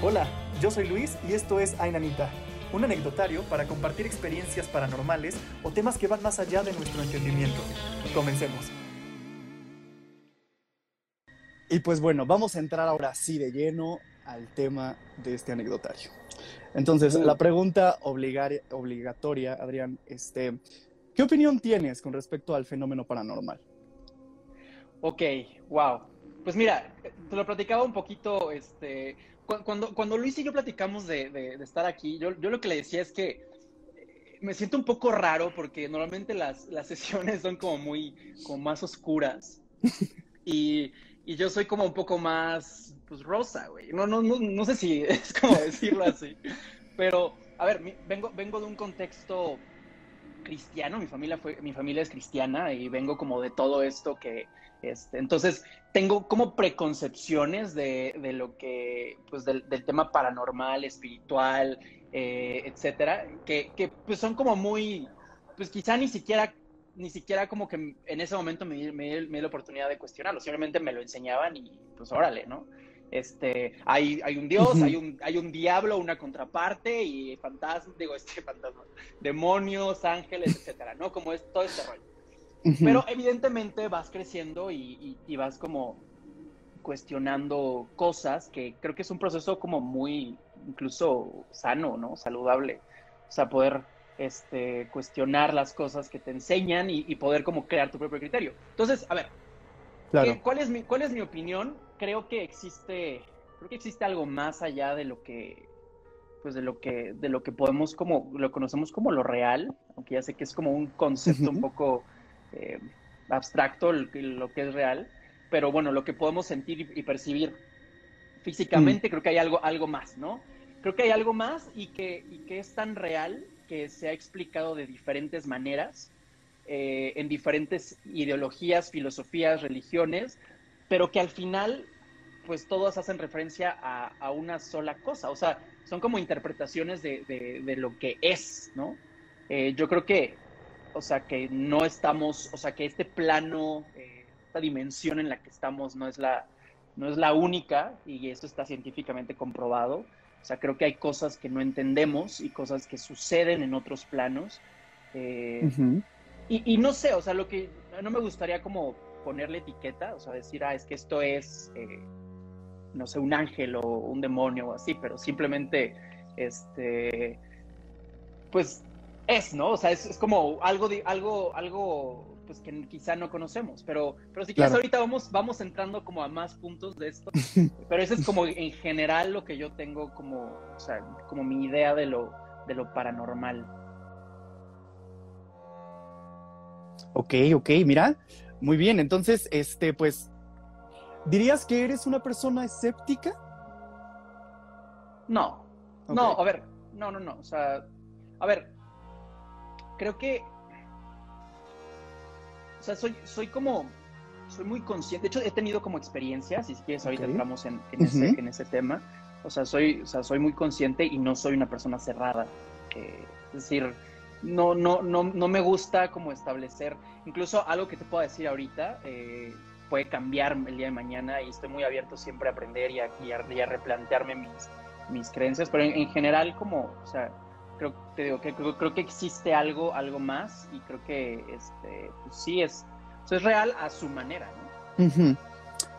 Hola, yo soy Luis y esto es Ainanita, un anecdotario para compartir experiencias paranormales o temas que van más allá de nuestro entendimiento. Comencemos. Y pues bueno, vamos a entrar ahora sí de lleno al tema de este anecdotario. Entonces, la pregunta obligatoria, Adrián, este, ¿qué opinión tienes con respecto al fenómeno paranormal? Ok, wow. Pues mira, te lo platicaba un poquito, este, cuando, cuando Luis y yo platicamos de, estar aquí, yo, yo, lo que le decía es que eh, me siento un poco raro porque normalmente las, las sesiones son como muy, como más oscuras. Y, y yo soy como un poco más, pues, rosa, güey. No, no, no, no sé si es como decirlo así. Pero, a ver, vengo, vengo de un contexto cristiano, mi familia, fue, mi familia es cristiana y vengo como de todo esto que, este, entonces, tengo como preconcepciones de, de lo que, pues del, tema paranormal, espiritual, eh, etcétera, que, que, pues son como muy, pues quizá ni siquiera, ni siquiera como que en ese momento me, me, me di la oportunidad de cuestionarlo, simplemente me lo enseñaban y pues órale, ¿no? Este, hay, hay un dios, hay un, hay un diablo, una contraparte y fantasmas, digo, este fantasma, demonios, ángeles, etcétera, ¿no? Como es todo este rollo. Pero evidentemente vas creciendo y, vas como cuestionando cosas que creo que es un proceso como muy incluso sano, ¿no? Saludable. O sea, poder este, cuestionar las cosas que te enseñan y, poder como crear tu propio criterio. Entonces, a ver, ¿cuál, es mi, ¿cuál es mi opinión? Creo que existe, creo que existe algo más allá de lo que, pues de lo que, de lo que podemos como, lo conocemos como lo real, aunque ya sé que es como un concepto un poco eh, abstracto lo que es real, pero bueno, lo que podemos sentir y, percibir físicamente, mm. creo que hay algo, algo más, ¿no? Creo que hay algo más y que, que es tan real que se ha explicado de diferentes maneras, eh, en diferentes ideologías, filosofías, religiones, pero que al final, pues todas hacen referencia a, una sola cosa, o sea, son como interpretaciones de, lo que es, ¿no? Eh, yo creo que o sea, que no estamos, o sea, que este plano, eh, esta dimensión en la que estamos no es la, no es la única y esto está científicamente comprobado. O sea, creo que hay cosas que no entendemos y cosas que suceden en otros planos. Eh, y, no sé, o sea, lo que no me gustaría como ponerle etiqueta, o sea, decir, ah, es que esto es, eh, no sé, un ángel o un demonio o así, pero simplemente, este, pues es, ¿no? O sea, es, como algo, de, algo, algo pues que quizá no conocemos, pero, pero si quieres ahorita vamos, vamos entrando como a más puntos de esto, pero eso es como en general lo que yo tengo como, o sea, como mi idea de lo, de lo paranormal. Ok, ok, mira, muy bien, entonces, este, pues, ¿dirías que eres una persona escéptica? No, no, a ver, no, no, no, o sea, a ver, creo que, o sea, soy, soy como, soy muy consciente, de hecho he tenido como experiencias, y si quieres ahorita entramos en, en, ese, tema, o sea, soy, o sea, soy muy consciente y no soy una persona cerrada, eh, es decir, no, no, no, no me gusta como establecer, incluso algo que te puedo decir ahorita, eh, puede cambiar el día de mañana y estoy muy abierto siempre a aprender y a, a, replantearme mis, creencias, pero en, en, general como, o sea, creo, te digo, que creo, que existe algo, algo más y creo que este, pues sí es, es real a su manera.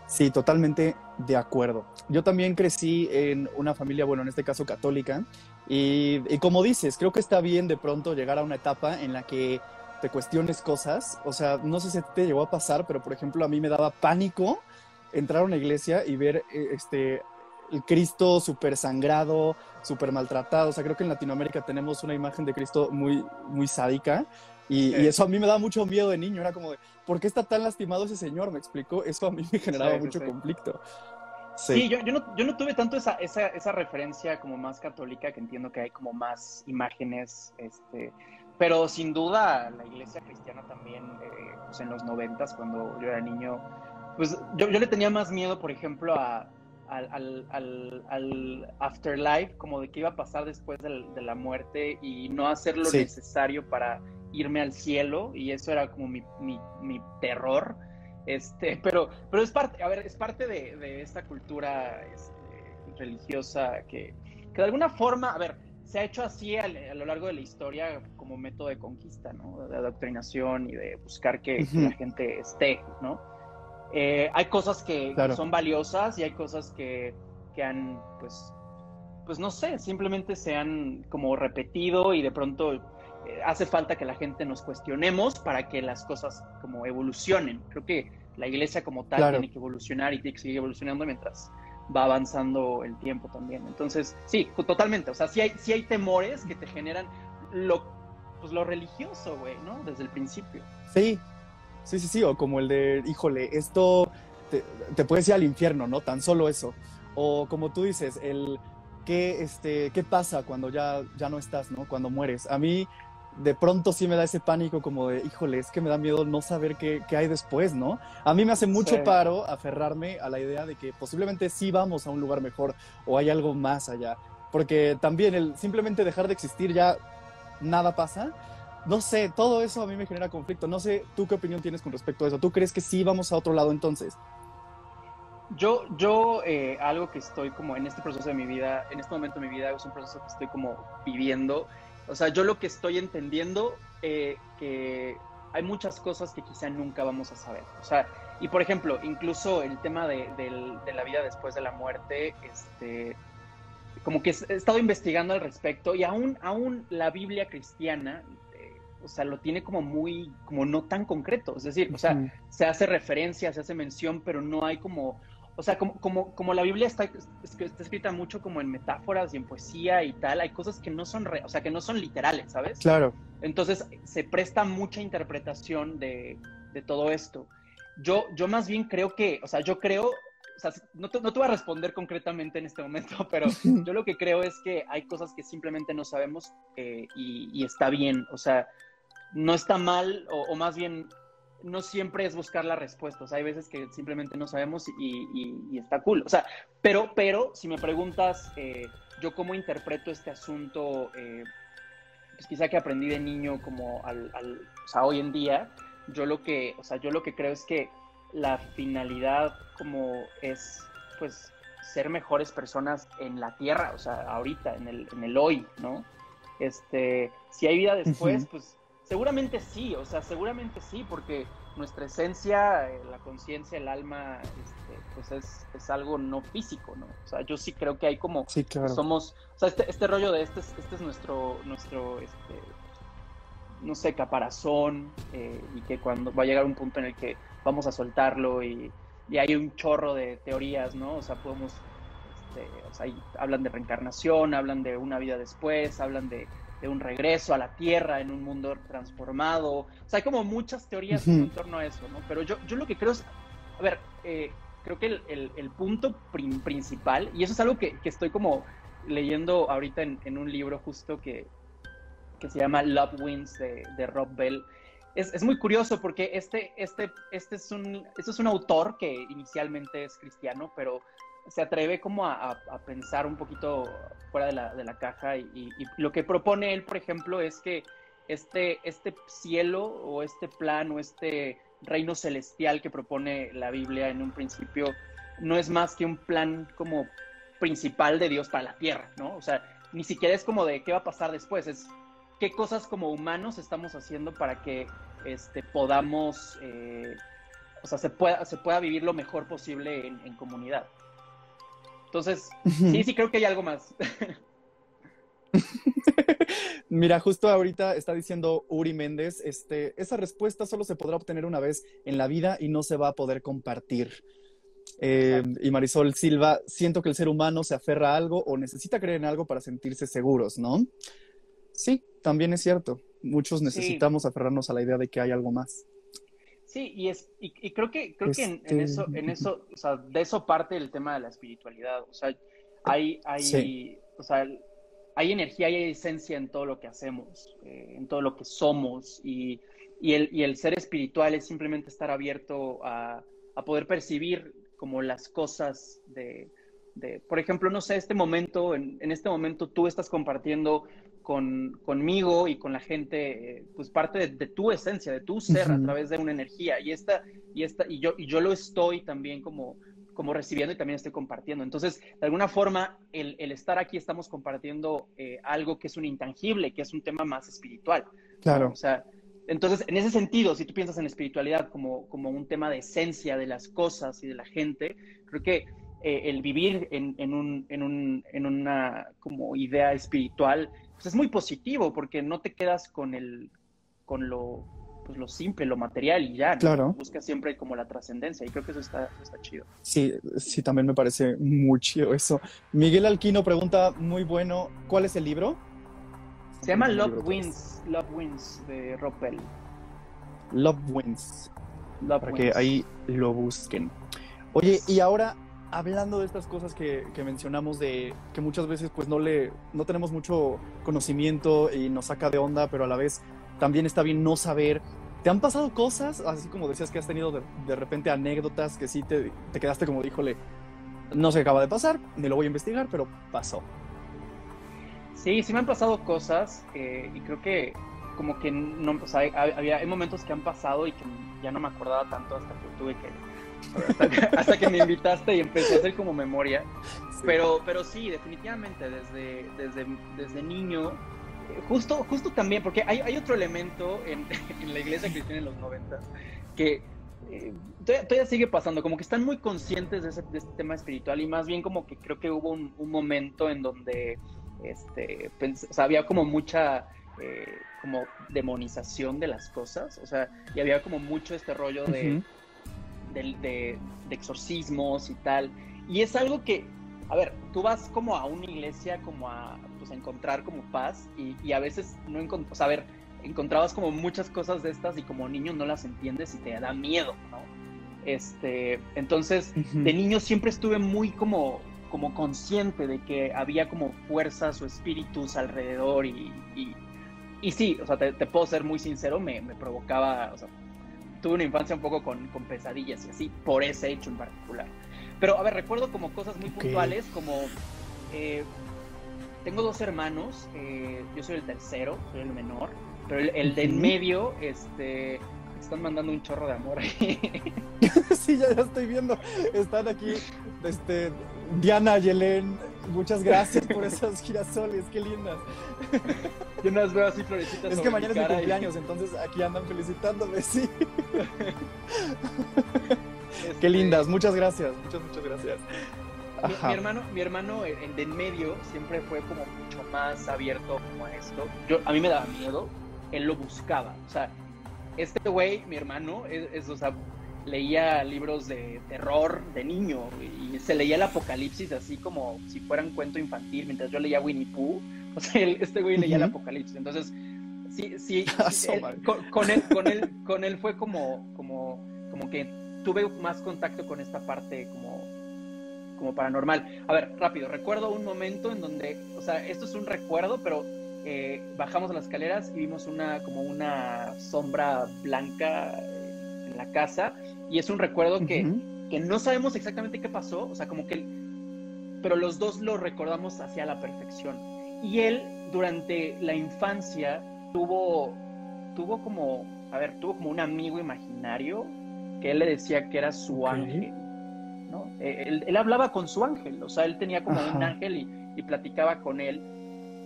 Sí, totalmente de acuerdo. Yo también crecí en una familia, bueno, en este caso católica, y, y, como dices, creo que está bien de pronto llegar a una etapa en la que te cuestiones cosas. O sea, no sé si te llegó a pasar, pero por ejemplo a mí me daba pánico entrar a una iglesia y ver eh, este, el Cristo súper sangrado, súper maltratado. O sea, creo que en Latinoamérica tenemos una imagen de Cristo muy, muy sádica. Y, eso a mí me da mucho miedo de niño. Era como de, ¿por qué está tan lastimado ese señor? ¿Me explico? Eso a mí me generaba mucho conflicto. Sí, yo, yo, no, yo, no, tuve tanto esa, esa, esa, referencia como más católica, que entiendo que hay como más imágenes, este, pero sin duda la iglesia cristiana también, eh, pues en los noventas, cuando yo era niño, pues yo, yo le tenía más miedo, por ejemplo, a, al, al, al, afterlife, como de qué iba a pasar después de la muerte y no hacer lo necesario para irme al cielo y eso era como mi, mi, mi, terror. Este, pero, pero es parte, a ver, es parte de, de esta cultura este, religiosa que, que de alguna forma, a ver, se ha hecho así a, lo largo de la historia como método de conquista, ¿no? De adoctrinación y de buscar que, la gente esté, ¿no? Eh, hay cosas que, son valiosas y hay cosas que, que han, pues, pues no sé, simplemente se han como repetido y de pronto hace falta que la gente nos cuestionemos para que las cosas como evolucionen. Creo que la iglesia como tal tiene que evolucionar y tiene que seguir evolucionando mientras va avanzando el tiempo también. Entonces, sí, totalmente. O sea, sí hay, sí hay temores que te generan lo, pues, lo religioso, güey, ¿no? Desde el principio. Sí, sí, sí, sí. O como el de, híjole, esto te, te puedes ir al infierno, ¿no? Tan solo eso. O como tú dices, el qué, este, qué pasa cuando ya, ya no estás, ¿no? Cuando mueres. A mí de pronto sí me da ese pánico como de, híjole, es que me da miedo no saber qué, qué hay después, ¿no? A mí me hace mucho paro aferrarme a la idea de que posiblemente sí vamos a un lugar mejor o hay algo más allá. Porque también el simplemente dejar de existir ya nada pasa. No sé, todo eso a mí me genera conflicto. No sé, ¿tú qué opinión tienes con respecto a eso? ¿Tú crees que sí vamos a otro lado entonces? Yo, yo eh, algo que estoy como en este proceso de mi vida, en este momento de mi vida, es un proceso que estoy como viviendo o sea, yo lo que estoy entendiendo, eh, que hay muchas cosas que quizá nunca vamos a saber. O sea, y por ejemplo, incluso el tema de, la vida después de la muerte, este, como que he estado investigando al respecto y aún, aún la Biblia cristiana, eh, o sea, lo tiene como muy, como no tan concreto. Es decir, o sea, se hace referencia, se hace mención, pero no hay como o sea, como, como, como la Biblia está, está, escrita mucho como en metáforas y en poesía y tal, hay cosas que no son, o sea, que no son literales, ¿sabes? Claro. Entonces se presta mucha interpretación de, de todo esto. Yo, yo más bien creo que, o sea, yo creo, o sea, no te, no te voy a responder concretamente en este momento, pero yo lo que creo es que hay cosas que simplemente no sabemos eh, y, y, está bien, o sea, no está mal, o, o más bien no siempre es buscar la respuesta. hay veces que simplemente no sabemos y, está cool. O sea, pero, pero si me preguntas, eh, yo cómo interpreto este asunto, eh, pues quizá que aprendí de niño como al, o sea, hoy en día, yo lo que, o sea, yo lo que creo es que la finalidad como es, pues, ser mejores personas en la tierra, o sea, ahorita, en el, en el hoy, ¿no? Este, si hay vida después, pues Seguramente sí, o sea, seguramente sí, porque nuestra esencia, eh, la conciencia, el alma, este, pues es, es, algo no físico, ¿no? O sea, yo sí creo que hay como sí, claro. somos, o sea, este, este rollo de este, este es nuestro, nuestro, este, no sé, caparazón, eh, y que cuando va a llegar un punto en el que vamos a soltarlo y, y hay un chorro de teorías, ¿no? O sea, podemos, este, o sea, hablan de reencarnación, hablan de una vida después, hablan de de un regreso a la Tierra en un mundo transformado. O sea, hay como muchas teorías en torno a eso, ¿no? Pero yo, yo lo que creo es, a ver, eh, creo que el, el, punto principal, y eso es algo que, que estoy como leyendo ahorita en, en, un libro justo que, que se llama Love Wins de, de Rob Bell, es, es, muy curioso porque este, este, este, es un, este es un autor que inicialmente es cristiano, pero se atreve como a, pensar un poquito fuera de la, de la caja y, lo que propone él, por ejemplo, es que este, este cielo o este plan o este reino celestial que propone la Biblia en un principio no es más que un plan como principal de Dios para la tierra, ¿no? O sea, ni siquiera es como de qué va a pasar después, es qué cosas como humanos estamos haciendo para que este, podamos, eh, o sea, se pueda, se pueda vivir lo mejor posible en comunidad. Entonces, sí, sí creo que hay algo más. Mira, justo ahorita está diciendo Uri Méndez, este, esa respuesta solo se podrá obtener una vez en la vida y no se va a poder compartir. Eh, y Marisol Silva, siento que el ser humano se aferra a algo o necesita creer en algo para sentirse seguros, ¿no? Sí, también es cierto. Muchos necesitamos aferrarnos a la idea de que hay algo más. Sí, y es, y, creo que, creo que en, este, eso, en eso, o sea, de eso parte el tema de la espiritualidad. O sea, hay, hay, o sea, hay energía y hay esencia en todo lo que hacemos, eh, en todo lo que somos, y, y, el, y el ser espiritual es simplemente estar abierto a, a poder percibir como las cosas de, de, por ejemplo, no sé, este momento, en, en, este momento tú estás compartiendo con, conmigo y con la gente, eh, pues parte de, tu esencia, de tu ser a través de una energía. Y esta, y esta, y yo, y yo lo estoy también como como recibiendo y también estoy compartiendo. Entonces, de alguna forma, el, estar aquí estamos compartiendo eh, algo que es un intangible, que es un tema más espiritual. Claro. O sea, entonces, en ese sentido, si tú piensas en espiritualidad como, como un tema de esencia de las cosas y de la gente, creo que eh, el vivir en, en, un, en, un, en, una como idea espiritual pues es muy positivo porque no te quedas con, el, con lo pues, lo simple, lo material y ya. Claro. Busca siempre como la trascendencia y creo que eso está, está chido. Sí, sí, también me parece muy chido eso. Miguel Alquino pregunta, muy bueno, ¿cuál es el libro? Se llama Love Wins, Love Wins de Ropel. Love Wins. Love para que ahí lo busquen. Oye, y ahora hablando de estas cosas que, que, mencionamos de que muchas veces pues no le no tenemos mucho conocimiento y nos saca de onda, pero a la vez también está bien no saber. ¿Te han pasado cosas, así como decías que has tenido de, repente anécdotas que sí te, te quedaste como díjole, no se acaba de pasar, ni lo voy a investigar, pero pasó? Sí, sí me han pasado cosas eh, y creo que como que no, o sea, había, hay momentos que han pasado y que ya no me acordaba tanto hasta que tuve que, hasta que, me invitaste y empecé a hacer como memoria. Pero, pero sí, definitivamente desde, desde, desde niño justo, justo también, porque hay, hay otro elemento en, en, la iglesia cristiana en los 90 que eh, todavía, sigue pasando, como que están muy conscientes de, ese, de, este tema espiritual y más bien como que creo que hubo un, un momento en donde este, o sea, había como mucha eh, como demonización de las cosas, o sea, y había como mucho este rollo de, de, de, de exorcismos y tal. Y es algo que, a ver, tú vas como a una iglesia como a pues, encontrar como paz y, a veces no encontrabas, o sea, a ver, encontrabas como muchas cosas de estas y como niño no las entiendes y te da miedo, ¿no? Este, entonces, de niño siempre estuve muy como, como consciente de que había como fuerzas o espíritus alrededor y, y, sí, o sea, te, puedo ser muy sincero, me, me, provocaba, o sea, tuve una infancia un poco con, con, pesadillas y así, por ese hecho en particular. Pero, a ver, recuerdo como cosas muy puntuales, como eh, tengo dos hermanos, eh, yo soy el tercero, soy el menor, pero el, de en medio, este, están mandando un chorro de amor ahí. sí, ya, ya, estoy viendo. Están aquí, este, Diana, Yelen, muchas gracias por esas girasoles, qué lindas. Yo no las veo así florecitas. Es que mañana es mi cumpleaños, entonces aquí andan felicitándome, sí. Qué este lindas, muchas gracias, muchas, muchas gracias. Mi, hermano, mi hermano en medio siempre fue como mucho más abierto como a esto. Yo, a mí me daba miedo, él lo buscaba. O sea, este güey, mi hermano, es, o sea, leía libros de terror de niño y se leía el apocalipsis así como si fuera un cuento infantil, mientras yo leía Winnie Pooh. O sea, este güey leía el apocalipsis. Entonces, sí, sí, con, él, con, él, con él fue como, como, como que tuve más contacto con esta parte como como paranormal. A ver, rápido, recuerdo un momento en donde, o sea, esto es un recuerdo, pero eh, bajamos las escaleras y vimos una, como una sombra blanca en la casa, y es un recuerdo que, que no sabemos exactamente qué pasó, o sea, como que, pero los dos lo recordamos hacia la perfección. Y él, durante la infancia, tuvo, tuvo como, a ver, tuvo como un amigo imaginario que él le decía que era su ángel eh, él, hablaba con su ángel, o sea, él tenía como un ángel y, platicaba con él.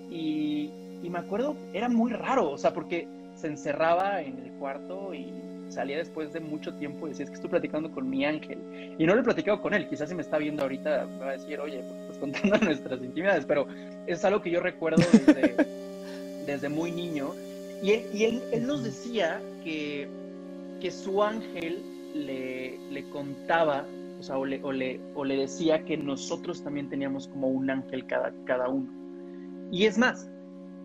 Y, me acuerdo, era muy raro, o sea, porque se encerraba en el cuarto y salía después de mucho tiempo y decía, es que estoy platicando con mi ángel. Y no lo he platicado con él, quizás si me está viendo ahorita me va a decir, oye, pues contando nuestras intimidades, pero es algo que yo recuerdo desde, desde muy niño. Y él, y él, él nos decía que, que su ángel le, le contaba o sea, o le, o le, decía que nosotros también teníamos como un ángel cada, cada uno. Y es más,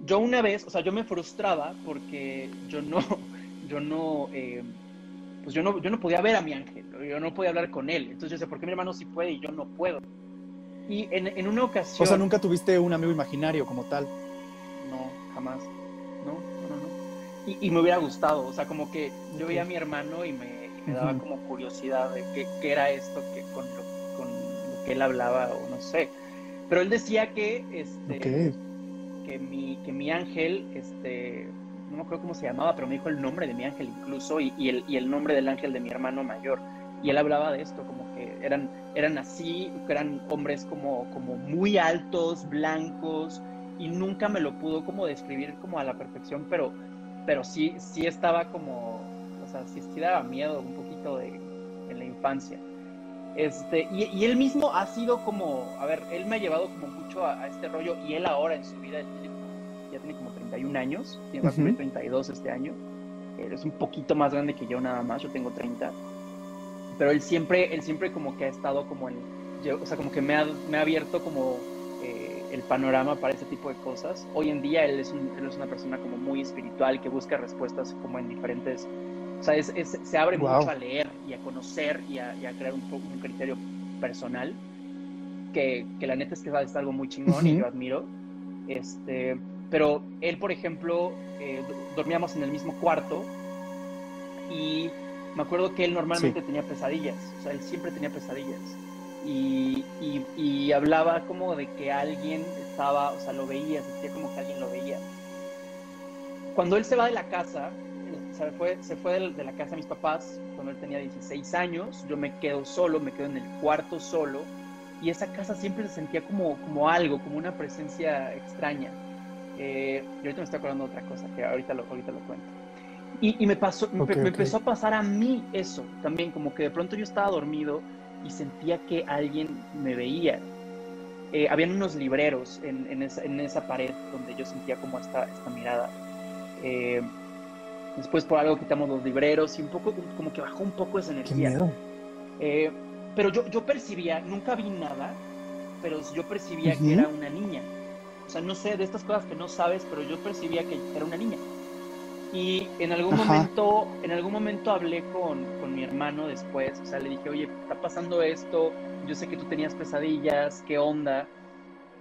yo una vez, o sea, yo me frustraba porque yo no, yo no, eh, pues yo no, yo no podía ver a mi ángel, yo no podía hablar con él. Entonces yo decía, ¿por qué mi hermano sí puede y yo no puedo? Y en, en una ocasión... O sea, nunca tuviste un amigo imaginario como tal. No, jamás. No, no, no. Y, y me hubiera gustado, o sea, como que yo veía a mi hermano y me, me daba como curiosidad de qué, qué era esto que con lo, con lo, que él hablaba o no sé. Pero él decía que, este, que, mi, que mi ángel, este, no me acuerdo cómo se llamaba, pero me dijo el nombre de mi ángel incluso y, y, el, y el nombre del ángel de mi hermano mayor. Y él hablaba de esto, como que eran, eran así, eran hombres como, como muy altos, blancos, y nunca me lo pudo como describir como a la perfección, pero, pero sí, sí estaba como, o sea, sí, sí daba miedo un poquito de, en la infancia. Este, y, y, él mismo ha sido como, a ver, él me ha llevado como mucho a, a este rollo y él ahora en su vida ya tiene como 31 años, tiene uh -huh. 32 este año, él es un poquito más grande que yo nada más, yo tengo 30, pero él siempre, él siempre como que ha estado como en, yo, o sea, como que me ha, me ha abierto como eh, el panorama para ese tipo de cosas. Hoy en día él es, un, él es una persona como muy espiritual que busca respuestas como en diferentes o sea, es, es, se abre wow. mucho a leer y a conocer y a, y a crear un, un, criterio personal, que, que, la neta es que es algo muy chingón uh -huh. y yo admiro. Este, pero él, por ejemplo, eh, dormíamos en el mismo cuarto y me acuerdo que él normalmente sí. tenía pesadillas, o sea, él siempre tenía pesadillas. Y, y, y, hablaba como de que alguien estaba, o sea, lo veía, sentía como que alguien lo veía. Cuando él se va de la casa, se fue, se fue de, de, la casa de mis papás cuando él tenía 16 años, yo me quedo solo, me quedo en el cuarto solo, y esa casa siempre se sentía como, como algo, como una presencia extraña. Eh, y ahorita me estoy acordando de otra cosa, que ahorita lo, ahorita lo cuento. Y, y me, pasó, okay, me, okay. me, empezó a pasar a mí eso también, como que de pronto yo estaba dormido y sentía que alguien me veía. Eh, habían unos libreros en, en, esa, en, esa, pared donde yo sentía como esta, esta mirada. Eh, Después por algo quitamos los libreros y un poco, como que bajó un poco esa energía. Eh, pero yo, yo percibía, nunca vi nada, pero yo percibía uh -huh. que era una niña. O sea, no sé, de estas cosas que no sabes, pero yo percibía que era una niña. Y en algún Ajá. momento, en algún momento hablé con, con mi hermano después, o sea, le dije, oye, está pasando esto, yo sé que tú tenías pesadillas, ¿qué onda?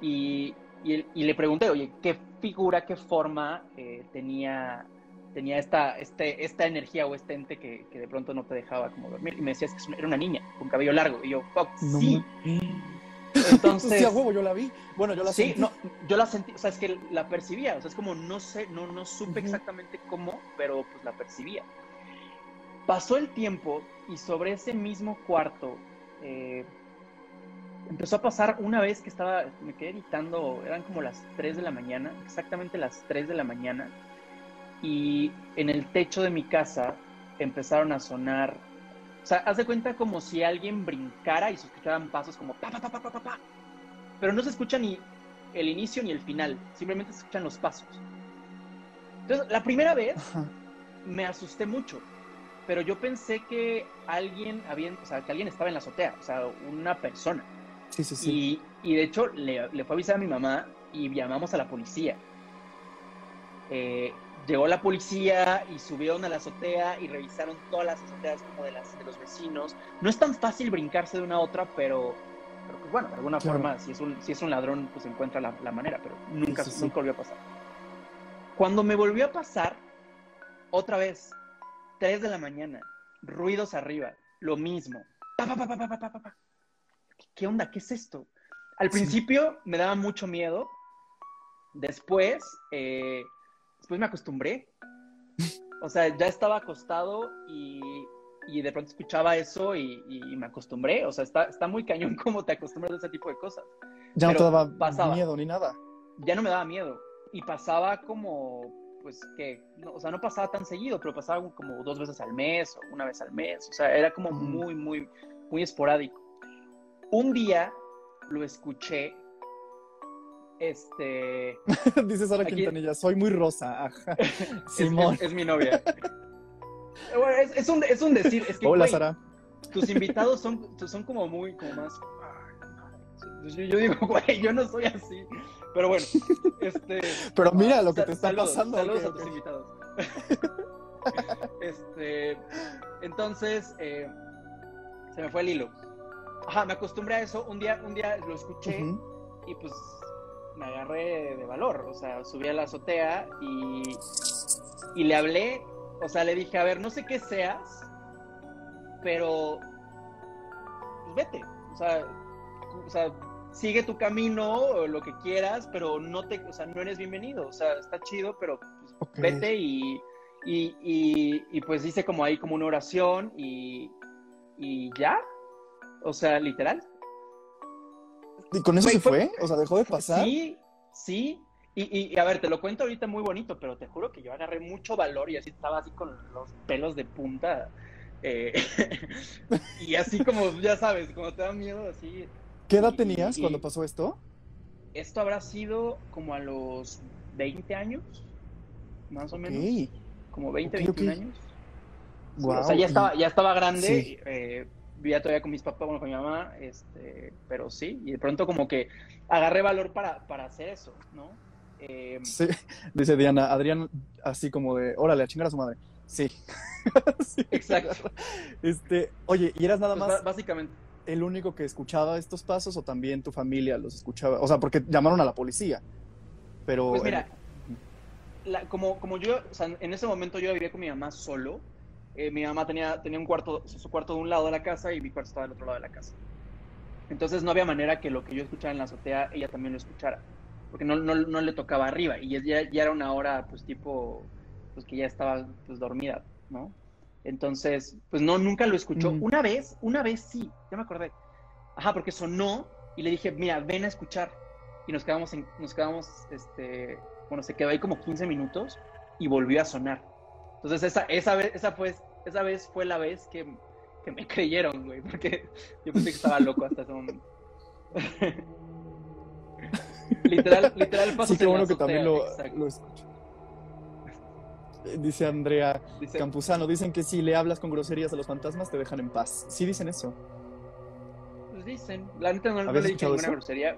Y, y, y le pregunté, oye, ¿qué figura, qué forma eh, tenía tenía esta, este, esta energía o este ente que, que, de pronto no te dejaba como dormir. Y me decías que era una niña con cabello largo. Y yo, fuck, no, sí. Entonces. sí, a huevo, yo la vi. Bueno, yo la sí, sentí. no, yo la sentí, o sea, es que la percibía. O sea, es como, no sé, no, no supe uh -huh. exactamente cómo, pero pues la percibía. Pasó el tiempo y sobre ese mismo cuarto eh, empezó a pasar una vez que estaba, me quedé editando, eran como las 3 de la mañana, exactamente las 3 de la mañana y en el techo de mi casa empezaron a sonar, sea, haz de cuenta como si alguien brincara y se escucharan pasos como pa, pa, pa, pa, pa, pa, pero no se escucha ni el inicio ni el final, simplemente se escuchan los pasos. Entonces, la primera vez me asusté mucho, pero yo pensé que alguien había, o sea, que alguien estaba en la azotea, o sea, una persona. Sí, sí, sí. Y, y de hecho le, le, fue a avisar a mi mamá y llamamos a la policía. Eh, llegó la policía y subieron a la azotea y revisaron todas las azoteas como de, las, de los vecinos. No es tan fácil brincarse de una a otra, pero, pero pues bueno, de alguna claro. forma, si es, un, si es un ladrón, pues encuentra la, la manera, pero nunca, sí, sí, nunca volvió a pasar. Cuando me volvió a pasar, otra vez, 3 de la mañana, ruidos arriba, lo mismo. Pa, pa, pa, pa, pa, pa, pa. ¿Qué onda? ¿Qué es esto? Al principio sí. me daba mucho miedo. Después, eh, después me acostumbré. O sea, ya estaba acostado y, y de pronto escuchaba eso y, y, me acostumbré. O sea, está, está muy cañón cómo te acostumbras a ese tipo de cosas. Ya Pero no te daba pasaba, miedo ni nada. Ya no me daba miedo. Y pasaba como, pues que, no, o sea, no pasaba tan seguido, pero pasaba como dos veces al mes o una vez al mes. O sea, era como mm. muy, muy, muy esporádico. Un día lo escuché este. Dice Sara Aquí... Quintanilla, soy muy rosa. Ajá. Simón. Es, es, es, mi novia. bueno, es, es, un, es un decir. Es que, Hola, güey, Sara. Tus invitados son, son como muy, como más. Yo, yo, digo, güey, yo no soy así. Pero bueno, este. Pero mira lo que te está saludos, pasando. Saludos okay, a tus okay. invitados. este. Entonces, eh, se me fue el hilo. Ajá, me acostumbré a eso. Un día, un día lo escuché uh -huh. y pues me agarré de valor, o sea, subí a la azotea y, y le hablé, o sea, le dije, a ver, no sé qué seas, pero pues vete, o sea, o sea, sigue tu camino, lo que quieras, pero no te, o sea, no eres bienvenido, o sea, está chido, pero pues, okay. vete y, y, y, y, pues hice como ahí como una oración y, y ya, O sea, literal. ¿Y con eso se fue? O sea, dejó de pasar. Sí, sí. Y, y, a ver, te lo cuento ahorita muy bonito, pero te juro que yo agarré mucho valor y así estaba así con los pelos de punta. Eh, y así como, ya sabes, como te da miedo, así. ¿Qué edad tenías cuando pasó esto? Esto habrá sido como a los 20 años, más o menos. Como 20, 21 años. o sea, ya estaba, ya estaba grande. Eh, vivía todavía con mis papás, bueno, con mi mamá, este, pero sí, y de pronto como que agarré valor para, para hacer eso, ¿no? Eh, sí, dice Diana, Adrián, así como de, órale, a chingar a su madre. Sí. Exacto. Este, oye, ¿y eras nada pues más básicamente el único que escuchaba estos pasos o también tu familia los escuchaba? O sea, porque llamaron a la policía. Pero Pues mira, como, como yo, o sea, en ese momento yo vivía con mi mamá solo. Eh, mi mamá tenía, tenía un cuarto, su cuarto de un lado de la casa y mi cuarto estaba del otro lado de la casa. Entonces no había manera que lo que yo escuchara en la azotea ella también lo escuchara porque no, no, no le tocaba arriba y ya, ya, era una hora pues tipo, pues que ya estaba pues dormida, ¿no? Entonces, pues no, nunca lo escuchó. Una vez, una vez sí, ya me acordé. Ajá, porque sonó y le dije, mira, ven a escuchar. Y nos quedamos, en, nos quedamos, este, bueno, se quedó ahí como 15 minutos y volvió a sonar. Entonces esa, esa, vez, esa, pues, esa vez fue la vez que, que me creyeron, güey, porque yo pensé que estaba loco hasta ese momento. literal, literal paso Sí, qué bueno que también lo, lo escucho. Dice Andrea Campuzano, dicen que si le hablas con groserías a los fantasmas te dejan en paz. Sí dicen eso. Pues dicen. La neta no, le he dicho ninguna grosería.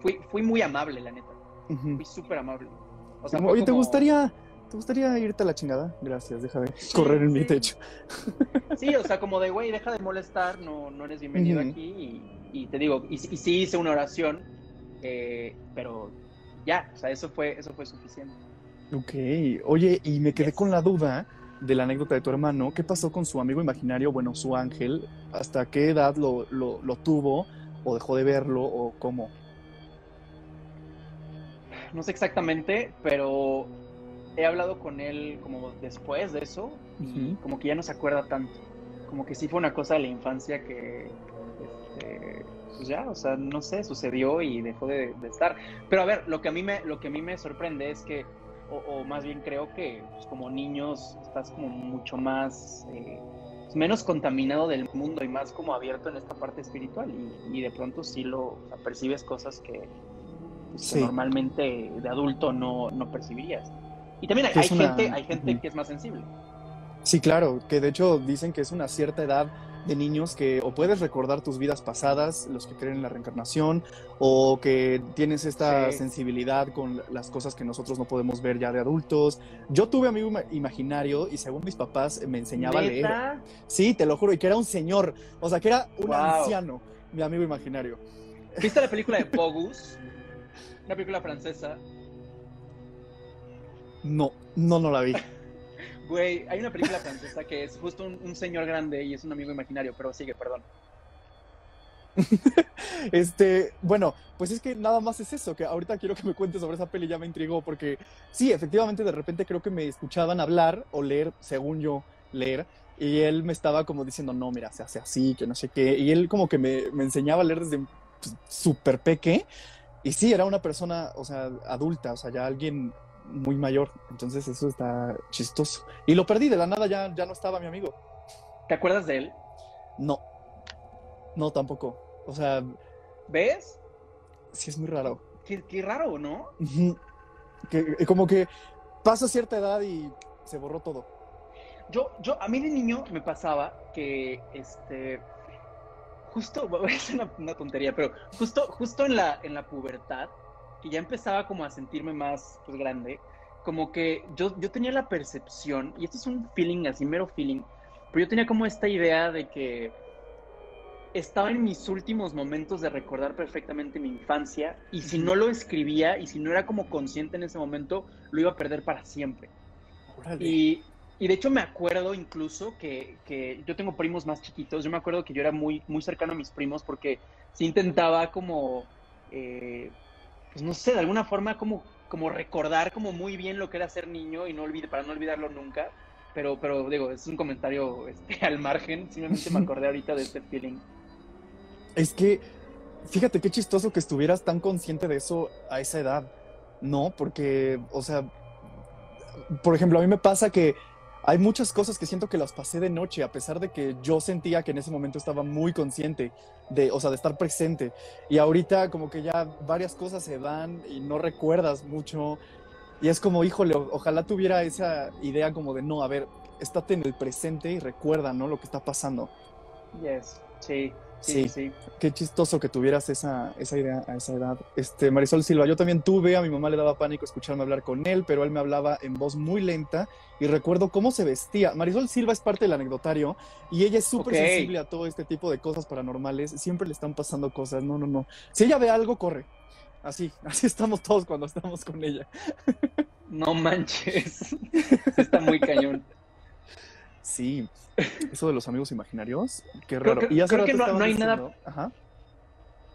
Fui, fui muy amable, la neta. Fui súper amable. O sea, Oye, ¿te gustaría ¿Te gustaría irte a la chingada? Gracias, déjame correr en mi techo. Sí, o sea, como de, güey, deja de molestar, no, no eres bienvenido aquí. Y, te digo, y, y, sí hice una oración eh, pero ya, o sea, eso fue, eso fue suficiente. Ok, oye, y me quedé con la duda de la anécdota de tu hermano. ¿Qué pasó con su amigo imaginario, bueno, su ángel? ¿Hasta qué edad lo, lo, lo tuvo? ¿O dejó de verlo? ¿O cómo? No sé exactamente, pero he hablado con él como después de eso y como que ya no se acuerda tanto. Como que sí fue una cosa de la infancia que este, pues ya, o sea, no sé, sucedió y dejó de, estar. Pero a ver, lo que a mí me, lo que a mí me sorprende es que, o, más bien creo que pues, como niños estás como mucho más, eh, pues, menos contaminado del mundo y más como abierto en esta parte espiritual y, de pronto sí lo percibes cosas que, pues, normalmente de adulto no, no percibirías. Y también hay, gente, hay gente que es más sensible. Sí, claro, que de hecho dicen que es una cierta edad de niños que o puedes recordar tus vidas pasadas, los que creen en la reencarnación, o que tienes esta sensibilidad con las cosas que nosotros no podemos ver ya de adultos. Yo tuve amigo imaginario y según mis papás me enseñaba a leer. Sí, te lo juro, y que era un señor, o sea, que era un anciano, mi amigo imaginario. ¿Viste la película de Bogus? Una película francesa. No, no, no la vi. Güey, hay una película francesa que es justo un, señor grande y es un amigo imaginario, pero sigue, perdón. este, bueno, pues es que nada más es eso, que ahorita quiero que me cuentes sobre esa peli, ya me intrigó, porque sí, efectivamente de repente creo que me escuchaban hablar o leer, según yo, leer, y él me estaba como diciendo, no, mira, se hace así, que no sé qué, y él como que me, me enseñaba a leer desde pues, súper peque, y sí, era una persona, o sea, adulta, o sea, ya alguien muy mayor. Entonces eso está chistoso. Y lo perdí, de la nada ya, ya no estaba mi amigo. ¿Te acuerdas de él? No. No, tampoco. O sea. ¿Ves? Sí, es muy raro. Qué, qué raro, ¿no? que, como que pasa cierta edad y se borró todo. Yo, yo, a mí de niño me pasaba que, este, justo, es una, una tontería, pero justo, justo en la, en la pubertad, que ya empezaba como a sentirme más pues, grande, como que yo, yo tenía la percepción, y esto es un feeling así, mero feeling, pero yo tenía como esta idea de que estaba en mis últimos momentos de recordar perfectamente mi infancia y si no lo escribía y si no era como consciente en ese momento, lo iba a perder para siempre. Y, y, de hecho me acuerdo incluso que, que, yo tengo primos más chiquitos, yo me acuerdo que yo era muy, muy cercano a mis primos porque sí intentaba como... Eh, pues no sé, de alguna forma como, como recordar como muy bien lo que era ser niño y no olvide, para no olvidarlo nunca. Pero, pero digo, es un comentario este, al margen, simplemente me acordé ahorita de este feeling. Es que, fíjate qué chistoso que estuvieras tan consciente de eso a esa edad. No, porque, o sea, por ejemplo, a mí me pasa que hay muchas cosas que siento que las pasé de noche, a pesar de que yo sentía que en ese momento estaba muy consciente de, o sea, de estar presente. Y ahorita como que ya varias cosas se van y no recuerdas mucho. Y es como, híjole, ojalá tuviera esa idea como de, no, a ver, estate en el presente y recuerda, ¿no? Lo que está pasando. Yes, sí. Sí, sí, Qué chistoso que tuvieras esa, esa idea a esa edad. Este, Marisol Silva, yo también tuve, a mi mamá le daba pánico escucharme hablar con él, pero él me hablaba en voz muy lenta y recuerdo cómo se vestía. Marisol Silva es parte del anecdotario y ella es súper sensible a todo este tipo de cosas paranormales. Siempre le están pasando cosas. No, no, no. Si ella ve algo, corre. Así, así estamos todos cuando estamos con ella. No manches. Está muy cañón. Sí, eso de los amigos imaginarios, qué raro. Creo, y creo que no, hay nada.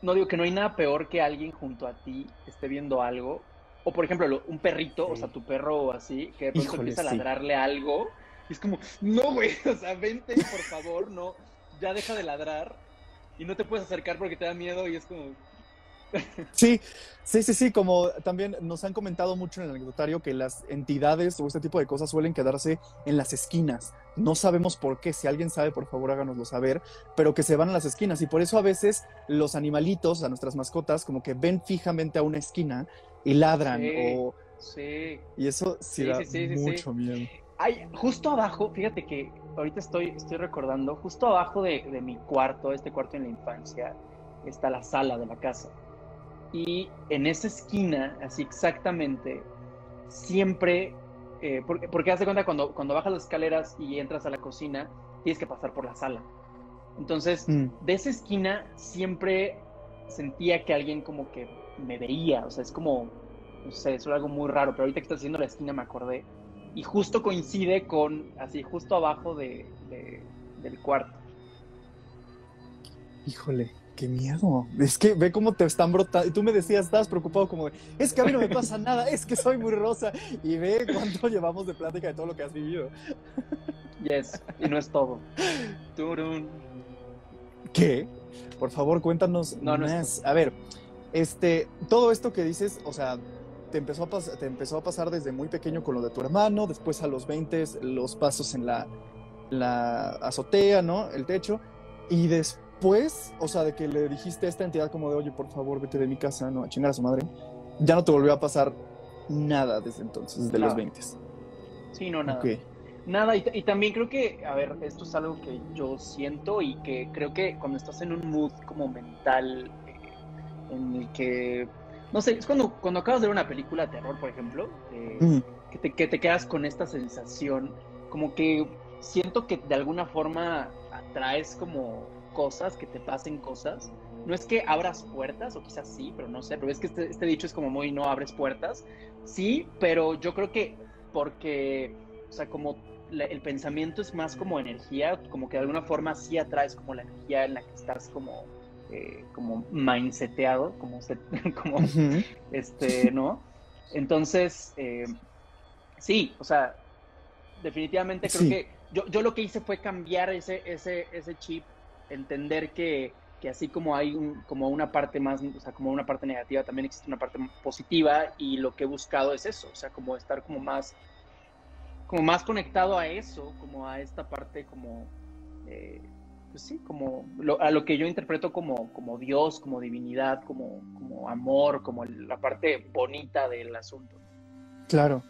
No digo que no hay nada peor que alguien junto a ti esté viendo algo. O por ejemplo, un perrito, o sea, tu perro o así, que de pronto empieza a ladrarle algo. Y es como, no, güey, o sea, vente, por favor, no, ya deja de ladrar. Y no te puedes acercar porque te da miedo y es como, Sí, sí, sí, sí, como también nos han comentado mucho en el anecdotario que las entidades o este tipo de cosas suelen quedarse en las esquinas. No sabemos por qué, si alguien sabe, por favor háganoslo saber, pero que se van a las esquinas y por eso a veces los animalitos, a nuestras mascotas, como que ven fijamente a una esquina y ladran o... Sí. Y eso sí, da mucho miedo. Hay, justo abajo, fíjate que ahorita estoy, estoy recordando, justo abajo de, de mi cuarto, este cuarto en la infancia, está la sala de la casa. Y en esa esquina, así exactamente, siempre, eh, porque, porque haz de cuenta cuando, cuando bajas las escaleras y entras a la cocina, tienes que pasar por la sala. Entonces, mm. de esa esquina siempre sentía que alguien como que me veía, o sea, es como, no sé, es algo muy raro, pero ahorita que estás haciendo la esquina me acordé. Y justo coincide con, así, justo abajo de, del cuarto. Híjole, qué miedo. Es que ve cómo te están brotando. Tú me decías, estabas preocupado como de, es que a mí no me pasa nada, es que soy muy rosa. Y ve cuánto llevamos de plática de todo lo que has vivido. Yes, y no es todo. ¿Qué? Por favor, cuéntanos no, más. a ver, este, todo esto que dices, o sea, te empezó, a te empezó a pasar desde muy pequeño con lo de tu hermano, después a los 20 los pasos en la, la azotea, ¿no? El techo. Y después después, o sea, de que le dijiste a esta entidad como de, oye, por favor, vete de mi casa, no, a chingar a su madre, ya no te volvió a pasar nada desde entonces, desde los 20. Sí, no, nada. Nada, y, también creo que, a ver, esto es algo que yo siento y que creo que cuando estás en un mood como mental, eh, en el que, no sé, es cuando, cuando acabas de ver una película de terror, por ejemplo, eh, que, te, que te quedas con esta sensación, como que siento que de alguna forma atraes como cosas, que te pasen cosas. No es que abras puertas, o quizás sí, pero no sé, pero es que este, este dicho es como muy no abres puertas. Sí, pero yo creo que porque, o sea, como el pensamiento es más como energía, como que de alguna forma sí atraes como la energía en la que estás como, eh, como mindseteado, como, como este, ¿no? Entonces, eh, sí, o sea, definitivamente creo que yo, yo, lo que hice fue cambiar ese, ese, ese chip entender que, que así como hay un, como una parte más, o sea, como una parte negativa, también existe una parte positiva y lo que he buscado es eso, o sea, como estar como más, como más conectado a eso, como a esta parte como, eh, pues sí, como a lo que yo interpreto como, como Dios, como divinidad, como, como amor, como la parte bonita del asunto. Claro.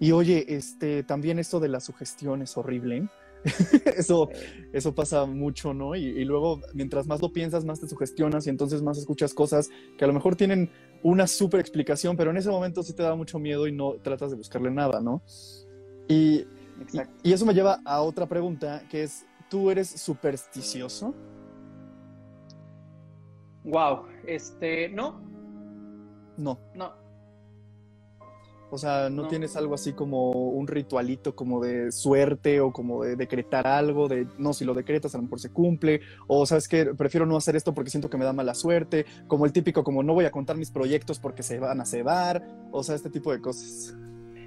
Y oye, este, también esto de la sugestión es horrible. eso, eso pasa mucho, ¿no? Y, luego, mientras más lo piensas, más te sugestionas y entonces más escuchas cosas que a lo mejor tienen una súper explicación, pero en ese momento sí te da mucho miedo y no tratas de buscarle nada, ¿no? Y, y, eso me lleva a otra pregunta, que es, ¿tú eres supersticioso? Wow, este, no. No. No. O sea, ¿no, tienes algo así como un ritualito como de suerte o como de decretar algo, de no, si lo decretas a lo mejor se cumple, o sabes que prefiero no hacer esto porque siento que me da mala suerte, como el típico como no voy a contar mis proyectos porque se van a cebar, o sea, este tipo de cosas.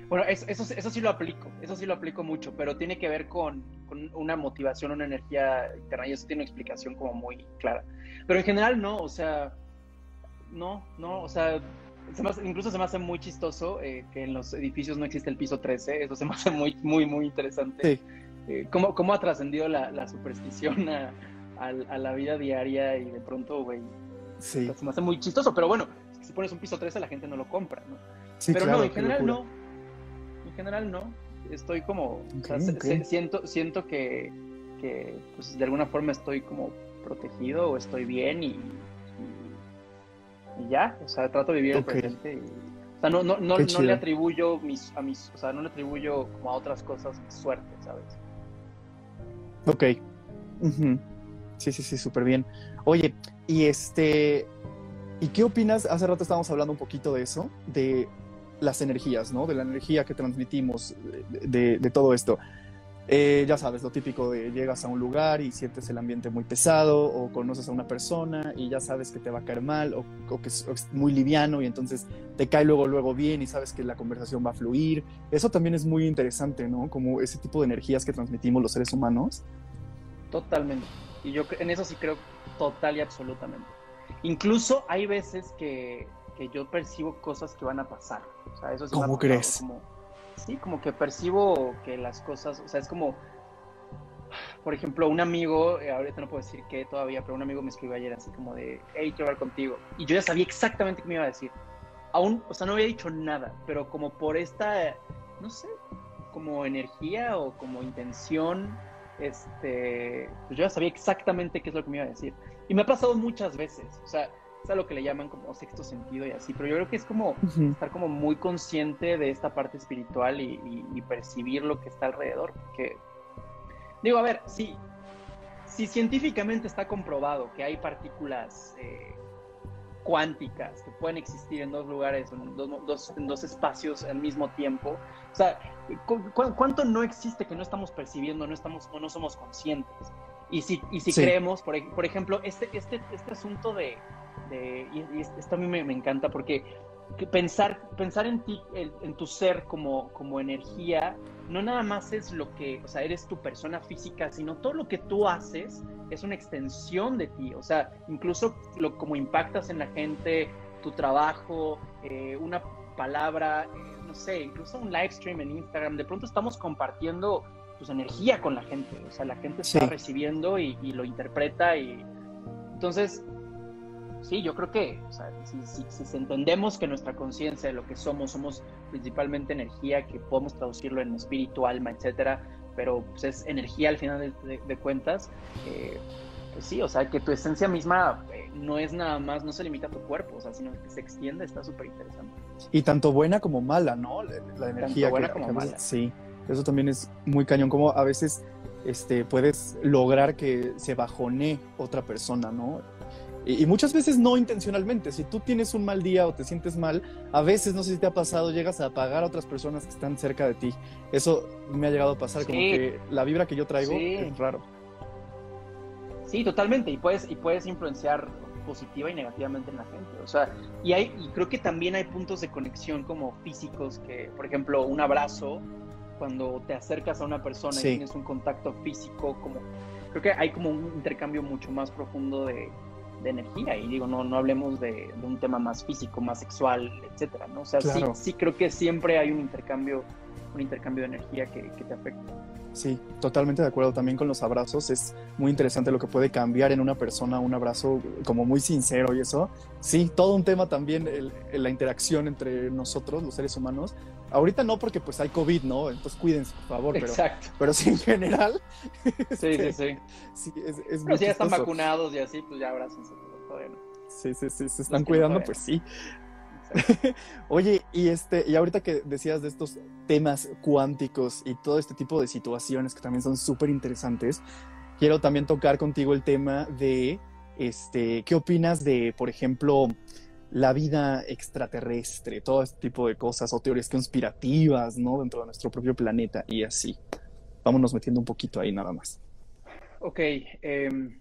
Bueno, eso, eso, sí lo aplico, eso sí lo aplico mucho, pero tiene que ver con, con, una motivación, una energía interna, y eso tiene una explicación como muy clara. Pero en general no, o sea, no, no, o sea, incluso se me hace muy chistoso eh, que en los edificios no existe el piso 13, eso se me hace muy, muy, muy interesante. Sí. Eh, cómo, cómo, ha trascendido la, la superstición a, a, la vida diaria y de pronto, güey, sí. se me hace muy chistoso, pero bueno, si pones un piso 13 la gente no lo compra, ¿no? Sí, pero no, en general no, en general no, estoy como, siento, siento que, que pues, de alguna forma estoy como protegido o estoy bien y, y, ya, o sea, trato de vivir el presente y, o sea, no, no, no, no, le atribuyo mis, a mis, o sea, no le atribuyo como a otras cosas suerte, ¿sabes? Ok. Sí, sí, sí, súper bien. Oye, y este, ¿y qué opinas? Hace rato estábamos hablando un poquito de eso, de las energías, ¿no? De la energía que transmitimos, de, de, todo esto. Eh, ya sabes, lo típico de llegas a un lugar y sientes el ambiente muy pesado o conoces a una persona y ya sabes que te va a caer mal o, o que es, es, muy liviano y entonces te cae luego, luego bien y sabes que la conversación va a fluir. Eso también es muy interesante, ¿no? Como ese tipo de energías que transmitimos los seres humanos. Totalmente. Y yo en eso sí creo total y absolutamente. Incluso hay veces que, que yo percibo cosas que van a pasar. O sea, eso ¿Cómo crees? Como, sí, como que percibo que las cosas, o sea, es como, por ejemplo, un amigo, eh, ahorita no puedo decir qué todavía, pero un amigo me escribió ayer así como de, hey, quiero hablar contigo. Y yo ya sabía exactamente qué me iba a decir. Aún, o sea, no había dicho nada, pero como por esta, no sé, como energía o como intención este, pues yo ya sabía exactamente qué es lo que me iba a decir. Y me ha pasado muchas veces, o sea, es a lo que le llaman como sexto sentido y así, pero yo creo que es como estar como muy consciente de esta parte espiritual y, percibir lo que está alrededor, que digo, a ver, si, si científicamente está comprobado que hay partículas eh, cuánticas que pueden existir en dos lugares, en dos, en dos espacios al mismo tiempo. O sea, ¿cuánto no existe que no estamos percibiendo, no, estamos, no, no somos conscientes? Y si, y si creemos, por, por, ejemplo, este, este, este asunto de, de y, esto a mí me, me encanta porque pensar, pensar en ti, en, tu ser como, como energía, no nada más es lo que, o sea, eres tu persona física, sino todo lo que tú haces es una extensión de ti, o sea, incluso lo como impactas en la gente, tu trabajo, eh, una palabra, eh, no sé, incluso un live stream en Instagram, de pronto estamos compartiendo pues energía con la gente, o sea, la gente está recibiendo y, y lo interpreta y entonces sí, yo creo que o sea, si, si, entendemos que nuestra conciencia de lo que somos, somos principalmente energía, que podemos traducirlo en espíritu, alma, etcétera, pero pues, es energía al final de, cuentas, eh, pues sí, o sea, que tu esencia misma eh, no es nada más, no se limita a tu cuerpo, o sea, sino que se extiende, está súper interesante. Y tanto buena como mala, ¿no? La, energía. Tanto buena como mala. Sí, eso también es muy cañón, como a veces este, puedes lograr que se bajone otra persona, ¿no? Y, muchas veces no intencionalmente. Si tú tienes un mal día o te sientes mal, a veces, no sé si te ha pasado, llegas a apagar a otras personas que están cerca de ti. Eso me ha llegado a pasar, como que la vibra que yo traigo es raro. Sí, totalmente. Y puedes, y puedes influenciar positiva y negativamente en la gente. O sea, y, hay, y creo que también hay puntos de conexión como físicos que, por ejemplo, un abrazo, cuando te acercas a una persona y tienes un contacto físico, como creo que hay como un intercambio mucho más profundo de, de energía. Y digo, no, no hablemos de, un tema más físico, más sexual, etcétera, ¿no? O sea, sí, sí creo que siempre hay un intercambio, un intercambio de energía que, te afecta. Sí, totalmente de acuerdo también con los abrazos. Es muy interesante lo que puede cambiar en una persona un abrazo como muy sincero y eso. Sí, todo un tema también, la interacción entre nosotros, los seres humanos. Ahorita no porque pues hay COVID, ¿no? Entonces cuídense, por favor. Pero, Exacto. Pero sí, en general. Sí, sí, sí. sí es, es pero si ya están vacunados y así, pues ya abrácense. Sí, sí, sí, se están cuidando, pues sí. Oye, y este, y ahorita que decías de estos temas cuánticos y todo este tipo de situaciones que también son súper interesantes, quiero también tocar contigo el tema de este, ¿qué opinas de, por ejemplo, la vida extraterrestre, todo este tipo de cosas o teorías conspirativas, ¿no? Dentro de nuestro propio planeta y así. Vámonos metiendo un poquito ahí nada más. Ok. Em,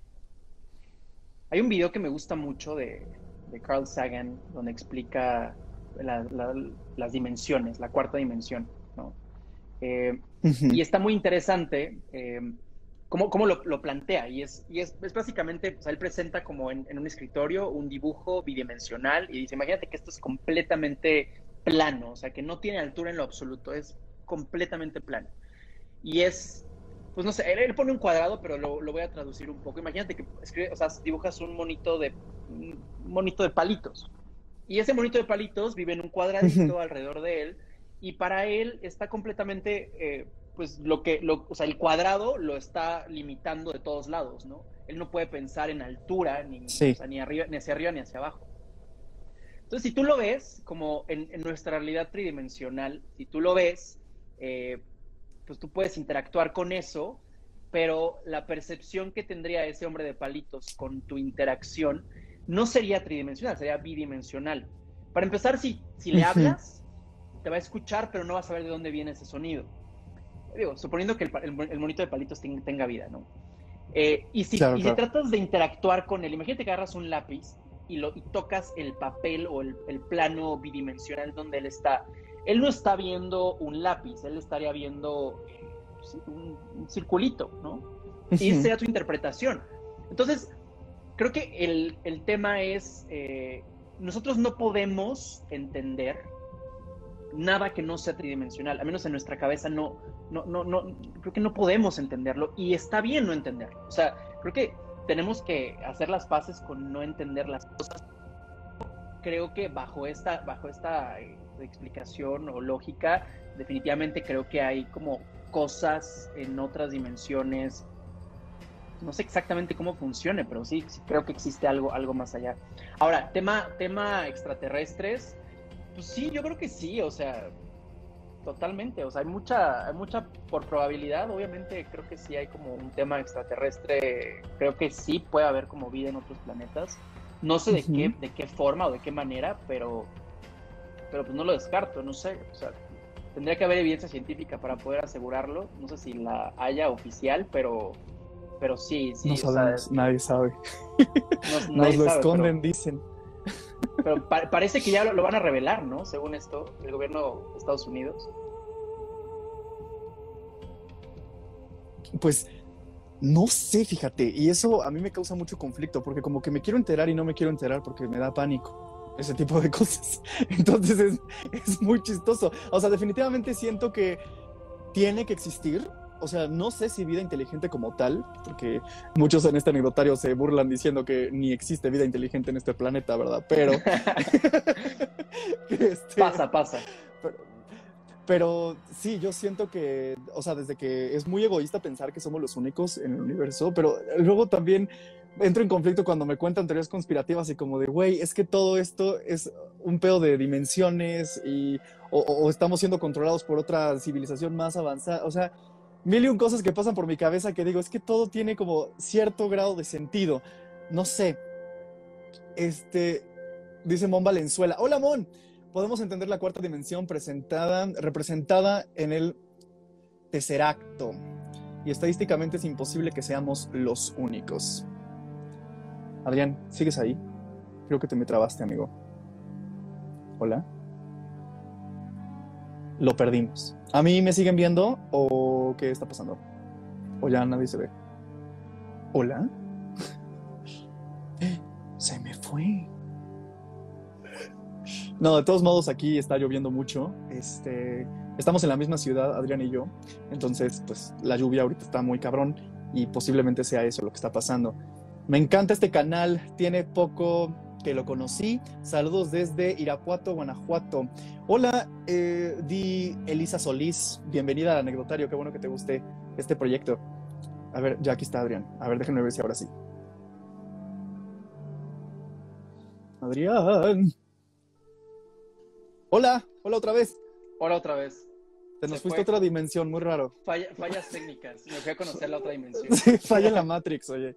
hay un video que me gusta mucho de, de Carl Sagan donde explica las dimensiones, la cuarta dimensión. Eh, y está muy interesante eh, cómo, lo, plantea. Y es, y es, básicamente, él presenta como en, un escritorio un dibujo bidimensional y dice, imagínate que esto es completamente plano, o sea, que no tiene altura en lo absoluto, es completamente plano. Y es, pues no sé, él, pone un cuadrado, pero lo, voy a traducir un poco. Imagínate que escribe, o sea, dibujas un monito de, un monito de palitos. Y ese monito de palitos vive en un cuadradito alrededor de él y para él está completamente, eh, pues lo que, lo, o sea, el cuadrado lo está limitando de todos lados, ¿no? Él no puede pensar en altura, ni, ni, arriba, ni hacia arriba ni hacia abajo. Entonces, si tú lo ves como en, nuestra realidad tridimensional, si tú lo ves, eh, pues tú puedes interactuar con eso, pero la percepción que tendría ese hombre de palitos con tu interacción no sería tridimensional, sería bidimensional. Para empezar, si, si le hablas, te va a escuchar, pero no va a saber de dónde viene ese sonido. Digo, suponiendo que el, monito de palitos tenga, vida, ¿no? Eh, y si, tratas de interactuar con él, imagínate que agarras un lápiz y, lo, tocas el papel o el, plano bidimensional donde él está. Él no está viendo un lápiz, él estaría viendo un, circulito, ¿no? Y sea tu interpretación. Entonces, creo que el, tema es, eh, nosotros no podemos entender nada que no sea tridimensional, al menos en nuestra cabeza no, no, no, no, creo que no podemos entenderlo y está bien no entenderlo. O sea, creo que tenemos que hacer las paces con no entender las cosas. Creo que bajo esta, bajo esta eh, explicación o lógica, definitivamente creo que hay como cosas en otras dimensiones. No sé exactamente cómo funcione, pero sí, sí creo que existe algo, algo más allá. Ahora, tema, tema extraterrestres, pues sí, yo creo que sí, o sea, totalmente, o sea, hay mucha, hay mucha, por probabilidad, obviamente creo que sí hay como un tema extraterrestre, creo que sí puede haber como vida en otros planetas, no sé de qué, de qué forma o de qué manera, pero, pero pues no lo descarto, no sé, o sea, tendría que haber evidencia científica para poder asegurarlo, no sé si la haya oficial, pero, pero sí, sí. No sabemos, nadie sabe. Nos lo esconden, dicen. Pero parece que ya lo, van a revelar, ¿no? Según esto, el gobierno de Estados Unidos. Pues no sé, fíjate, y eso a mí me causa mucho conflicto, porque como que me quiero enterar y no me quiero enterar porque me da pánico, ese tipo de cosas. Entonces es, es muy chistoso. O sea, definitivamente siento que tiene que existir, o sea, no sé si vida inteligente como tal, porque muchos en este anecdotario se burlan diciendo que ni existe vida inteligente en este planeta, ¿verdad? Pero... Este, pasa, pasa. Pero, sí, yo siento que, o sea, desde que es muy egoísta pensar que somos los únicos en el universo, pero luego también entro en conflicto cuando me cuentan teorías conspirativas y como de, güey, es que todo esto es un pedo de dimensiones y o, estamos siendo controlados por otra civilización más avanzada. O sea, mil y un cosas que pasan por mi cabeza que digo, es que todo tiene como cierto grado de sentido. No sé. Este, dice Mon Valenzuela. Hola, Mon. Podemos entender la cuarta dimensión presentada, representada en el Tesseracto. Y estadísticamente es imposible que seamos los únicos. Adrián, ¿sigues ahí? Creo que te me trabaste, amigo. Hola. Lo perdimos. ¿A mí me siguen viendo o qué está pasando? ¿O ya nadie se ve? ¿Hola? Se me fue. No, de todos modos aquí está lloviendo mucho. Este, estamos en la misma ciudad, Adrián y yo. Entonces, pues la lluvia ahorita está muy cabrón y posiblemente sea eso lo que está pasando. Me encanta este canal, tiene poco que lo conocí. Saludos desde Irapuato, Guanajuato. Hola, eh, Di Elisa Solís. Bienvenida al anecdotario. Qué bueno que te guste este proyecto. A ver, ya aquí está Adrián. A ver, déjenme ver si ahora sí. Adrián. Hola, hola otra vez. Hola otra vez. Te nos fuiste a otra dimensión, muy raro. fallas técnicas. Me fui a conocer la otra dimensión. Sí, falla en la Matrix, oye.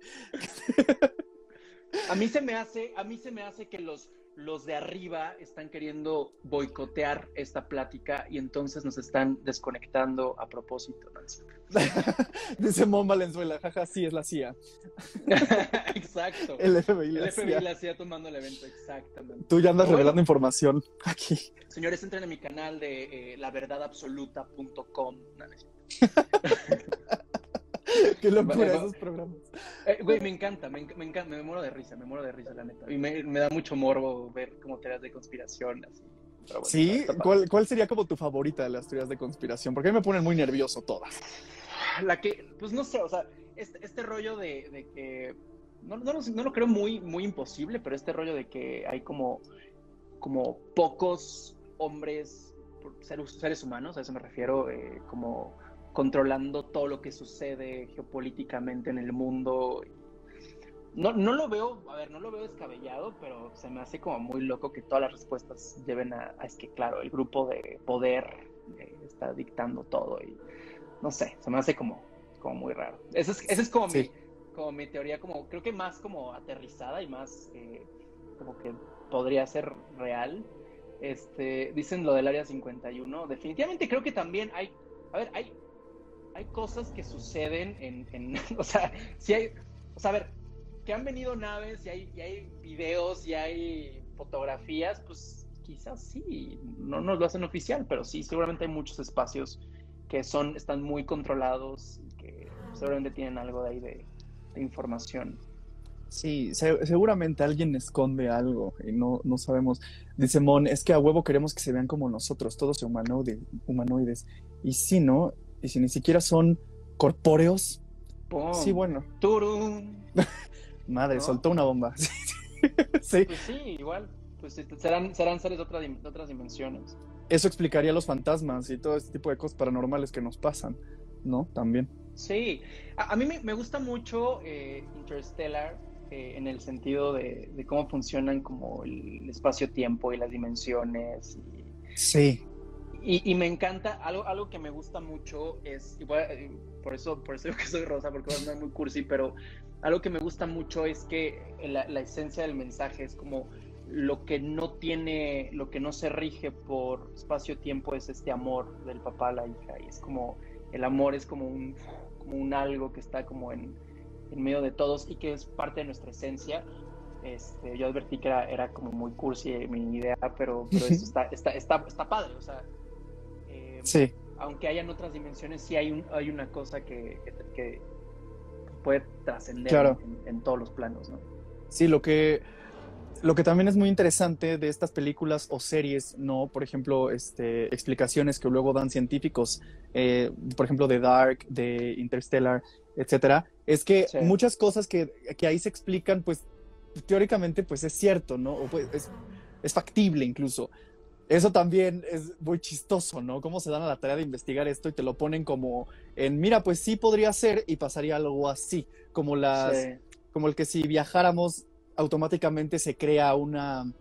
A mí se me hace, a mí se me hace que los, los de arriba están queriendo boicotear esta plática y entonces nos están desconectando a propósito. Dice Mon Valenzuela, jaja, sí, es la CIA. Exacto. El FBI, El la FBI CIA. la CIA tomando el evento, exactamente. Tú ya andas Bueno. revelando información aquí. Señores, entren a mi canal de eh, laverdadabsoluta.com. No, no es cierto. Qué locura Vale, va. esos programas. Eh, güey, me encanta, me, me encanta, me muero de risa, me muero de risa, la neta. Y me, me da mucho morbo ver como teorías de conspiración, así. Bueno, Sí. ¿Cuál, ¿cuál sería como tu favorita de las teorías de conspiración? Porque a mí me ponen muy nervioso todas. La que, pues no sé, o sea, este, este rollo de, de que, no, no, lo- no lo creo muy, muy imposible, pero este rollo de que hay como, como pocos hombres, seres humanos, a eso me refiero, eh, como controlando todo lo que sucede geopolíticamente en el mundo. No, no lo veo, a ver, no lo veo descabellado, pero se me hace como muy loco que todas las respuestas lleven a, a es que, claro, el grupo de poder eh, está dictando todo y no sé, se me hace como, como muy raro. Esa es, es como, Sí. mi, como mi teoría, como creo que más como aterrizada y más eh, como que podría ser real. Este, dicen lo del área 51. Definitivamente creo que también hay, a ver, hay, hay cosas que suceden en, en o sea, si hay, o sea, a ver, que han venido naves y hay, y hay videos y hay fotografías, pues quizás sí, no nos lo hacen oficial, pero sí, seguramente hay muchos espacios que son, están muy controlados y que seguramente tienen algo de ahí de, de información. Sí, se- seguramente alguien esconde algo y no, no sabemos. Dice Mon, es que a huevo queremos que se vean como nosotros, todos humanoide- humanoides. Y si no, y si ni siquiera son corpóreos, ¡Pum! sí, bueno, ¡Turun! madre, ¿No? soltó una bomba. sí, Pues sí, igual. Pues serán, serán seres de, otra de otras dimensiones. eso explicaría los fantasmas y todo este tipo de cosas paranormales que nos pasan, ¿no? También. Sí, a, a mí me, me gusta mucho eh, Interstellar eh, en el sentido de, de cómo funcionan como el espacio-tiempo y las dimensiones. Y, Sí, y- y me encanta, algo, algo que me gusta mucho es, eh, por, eso, por eso digo que soy rosa, porque a sonar muy cursi, pero algo que me gusta mucho es que la, la esencia del mensaje es como lo que no tiene, lo que no se rige por espacio-tiempo es este amor del papá a la hija, y es como, el amor es como un, como un algo que está como en, en medio de todos y que es parte de nuestra esencia. Este, yo advertí que era, era como muy cursi mi idea, pero, pero esto está, está, está, está padre, o sea, sí. aunque hayan otras dimensiones, sí hay, un, hay una cosa que, que, que puede trascender Claro. en, en todos los planos, ¿no? Sí, lo que, lo que también es muy interesante de estas películas o series, ¿no? Por ejemplo, este, explicaciones que luego dan científicos, eh, por ejemplo, de Dark, de Interstellar, etcétera, es que Sí. muchas cosas que, que ahí se explican, pues teóricamente, pues es cierto, ¿no? O pues, es, es factible incluso. Eso también es muy chistoso, ¿no? Cómo se dan a la tarea de investigar esto y te lo ponen como en, mira, pues sí podría ser y pasaría algo así, como las, Sí. como el que si viajáramos automáticamente se crea una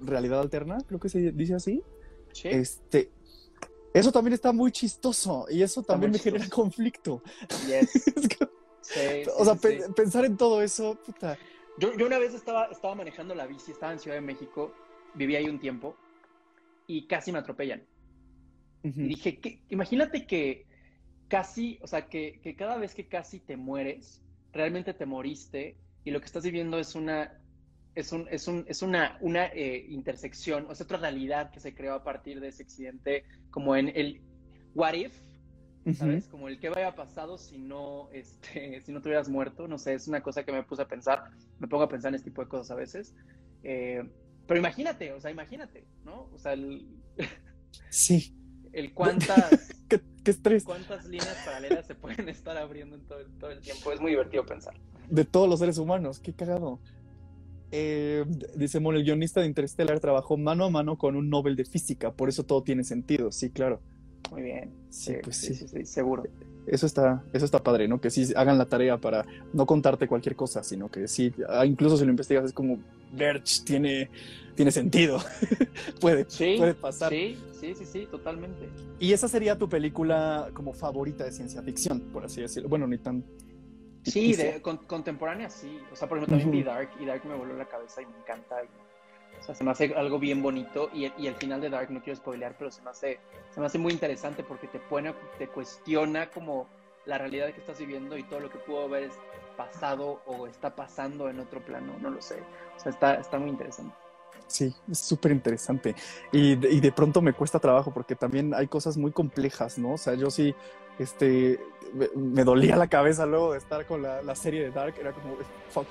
realidad alterna, creo que se dice así. Sí. Este, eso también está muy chistoso y eso también me genera conflicto. Yes. Es que, Sí, o sea, pe- pensar en todo eso, puta. Yo, yo una vez estaba, estaba manejando la bici, estaba en Ciudad de México, viví ahí un tiempo y casi me atropellan. Ujú. Y dije, ¿qué? imagínate que casi, o sea, que, que cada vez que casi te mueres, realmente te moriste y lo que estás viviendo es una, es un, es un, es una, una eh, intersección, o sea, otra realidad que se creó a partir de ese accidente, como en el What If. ¿sabes? Como el que había pasado si no, este, si no te hubieras muerto, no sé, es una cosa que me puse a pensar, me pongo a pensar en este tipo de cosas a veces. Eh, pero imagínate, o sea, imagínate, ¿no? O sea, el, Sí, el cuántas, qué, qué estrés. cuántas líneas paralelas se pueden estar abriendo en todo, el- todo el tiempo. Es muy divertido pensar. De todos los seres humanos, qué cagado. Eh, dice Mon, el guionista de Interstellar trabajó mano a mano con un Nobel de física, por eso todo tiene sentido, sí, claro. Muy bien. Sí, pues sí. sí, sí, seguro. Eso está, eso está padre, ¿no? Que sí hagan la tarea para no contarte cualquier cosa, sino que sí, ah, incluso si lo investigas es como, Verge, tiene, tiene sentido. puede, Sí, puede pasar. sí, sí, sí, sí, totalmente. Y esa sería tu película como favorita de ciencia ficción, por así decirlo. Bueno, ni tan... Sí, de, contemporánea sí. O sea, por ejemplo, también vi Dark y Dark me voló la cabeza y me encanta. o sea, se me hace algo bien bonito y, y, el final de Dark no quiero spoilear, pero se me hace, se me hace muy interesante porque te pone, te cuestiona como la realidad que estás viviendo y todo lo que pudo haber pasado o está pasando en otro plano, no lo sé. O sea, está, está muy interesante. Sí, es súper interesante. Y, y, de pronto me cuesta trabajo porque también hay cosas muy complejas, ¿no? O sea, yo sí, este, me, dolía la cabeza luego de estar con la, la serie de Dark, era como, fuck.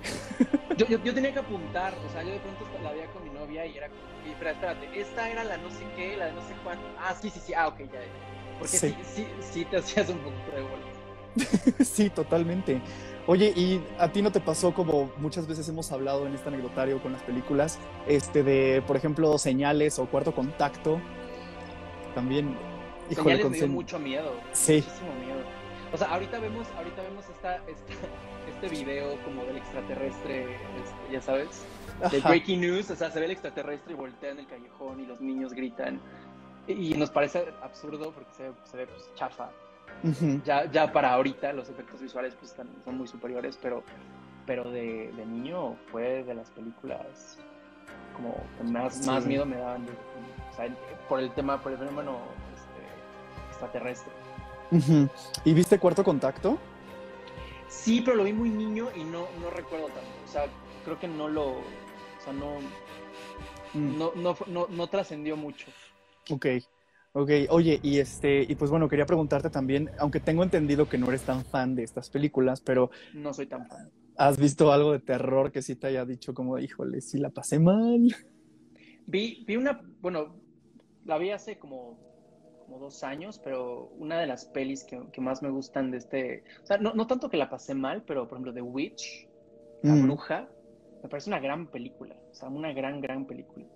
Yo, yo, tenía que apuntar, o sea, yo de pronto la veía con mi novia y era como, espera, espérate, esta era la no sé qué, la de no sé cuánto. Ah, sí, sí, sí, ah, ok, ya, ya. Porque sí, sí, sí, te hacías un poquito de bolas. sí, totalmente. Oye, ¿y a ti no te pasó como muchas veces hemos hablado en este anecdotario con las películas, este de, por ejemplo, señales o cuarto contacto? También, híjole, señales me dio mucho miedo. Sí. Muchísimo miedo. O sea, ahorita vemos, ahorita vemos esta, esta este video como del extraterrestre, este, ya sabes, de breaking news, o sea, se ve el extraterrestre y voltea en el callejón y los niños gritan. Y, nos parece absurdo porque se, se ve pues, chafa ya, ya para ahorita los efectos visuales pues son muy superiores, pero, pero de, de, niño fue de las películas como más, más miedo me daban por el tema, por el fenómeno este, extraterrestre. ¿Y viste Cuarto Contacto? Sí, pero lo vi muy niño y no, no recuerdo tanto. O sea, creo que no lo. O sea, no. Mm. No, no, no, no trascendió mucho. Ok. Ok, oye, y este, y pues bueno, quería preguntarte también, aunque tengo entendido que no eres tan fan de estas películas, pero no soy tan fan. ¿Has visto algo de terror que sí te haya dicho como, híjole, sí la pasé mal? Vi, vi una, bueno, la vi hace como, como dos años, pero una de las pelis que, más me gustan de este, o sea, no, no, tanto que la pasé mal, pero por ejemplo, The Witch, La mm. Bruja, me parece una gran película, o sea, una gran, gran película.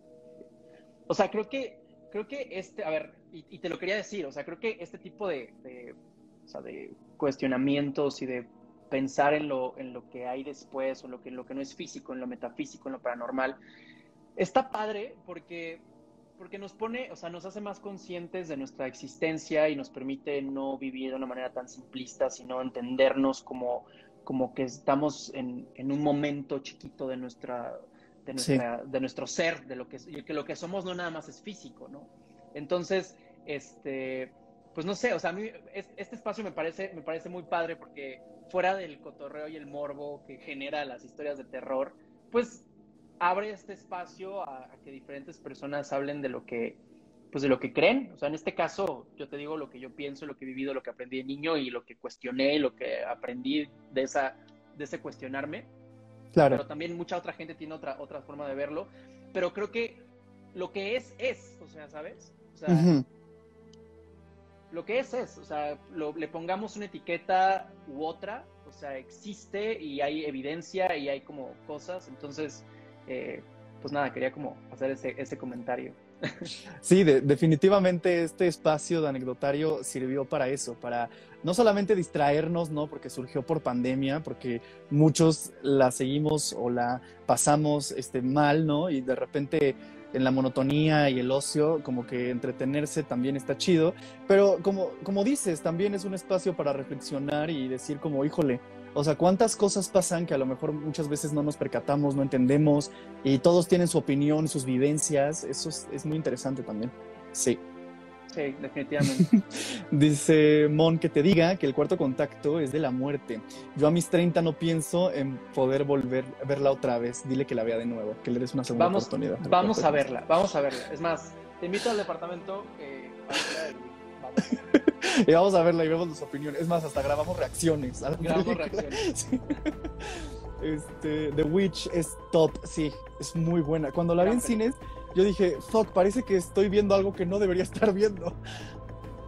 O sea, creo que creo que este, a ver, y, te lo quería decir, o sea, creo que este tipo de, de, o sea, de cuestionamientos y de pensar en lo, en lo que hay después o lo que, lo que no es físico, en lo metafísico, en lo paranormal, está padre porque, porque nos pone, o sea, nos hace más conscientes de nuestra existencia y nos permite no vivir de una manera tan simplista, sino entendernos como, como que estamos en, en un momento chiquito de nuestra de, nuestra, de nuestro ser, de lo que, que lo que somos no nada más es físico, ¿no? Entonces, este, pues no sé, o sea, a mí este espacio me parece, me parece muy padre porque fuera del cotorreo y el morbo que genera las historias de terror, pues abre este espacio a, que diferentes personas hablen de lo que, pues de lo que creen. O sea, en este caso, yo te digo lo que yo pienso, lo que he vivido, lo que aprendí de niño y lo que cuestioné, lo que aprendí de esa, de ese cuestionarme. Pero también mucha otra gente tiene otra, otra forma de verlo. Pero creo que lo que es, es, o sea, ¿sabes? O sea, lo que es, es, o sea, le pongamos una etiqueta u otra, o sea, existe y hay evidencia y hay como cosas, entonces, eh, pues nada, quería como hacer ese, ese comentario. Sí, definitivamente este espacio de anecdotario sirvió para eso, para no solamente distraernos, ¿no? Porque surgió por pandemia, porque muchos la seguimos o la pasamos este, mal, ¿no? Y de repente en la monotonía y el ocio, como que entretenerse también está chido, pero como, como dices, también es un espacio para reflexionar y decir como, híjole, o sea, cuántas cosas pasan que a lo mejor muchas veces no nos percatamos, no entendemos y todos tienen su opinión, sus vivencias. Eso es, muy interesante también. Sí. Sí, definitivamente. Dice Mon que te diga que el cuarto contacto es de la muerte. Yo a mis 30 no pienso en poder volver a verla otra vez. Dile que la vea de nuevo, que le des una segunda oportunidad. Vamos a verla, vamos a verla. Es más, te invito al departamento. Eh, y vamos a verla y vemos las opiniones. Es más, hasta grabamos reacciones. grabamos reacciones. Este, The Witch es top, sí, es muy buena. Cuando la vi en cines, yo dije, fuck, parece que estoy viendo algo que no debería estar viendo.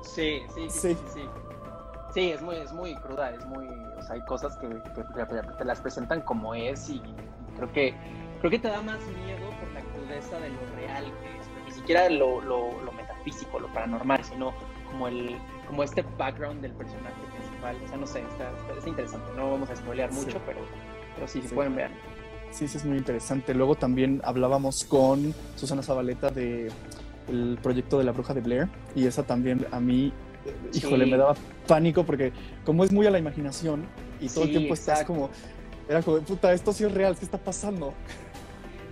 Sí, sí, sí, sí. Sí, es, muy, es muy cruda, es muy, o sea, hay cosas que, te las presentan como es y creo que, creo que te da más miedo por la crudeza de lo real que es, ni siquiera lo, lo, lo metafísico, lo paranormal, sino como el, como este background del personaje principal. O sea, no sé, está, interesante. No vamos a spoilear mucho, pero, pero sí, se pueden ver. Sí, sí, es muy interesante. Luego también hablábamos con Susana Zabaleta de el proyecto de la bruja de Blair y esa también a mí, híjole, me daba pánico porque como es muy a la imaginación, y todo el tiempo estás como, era como, puta, esto sí es real, ¿qué está pasando?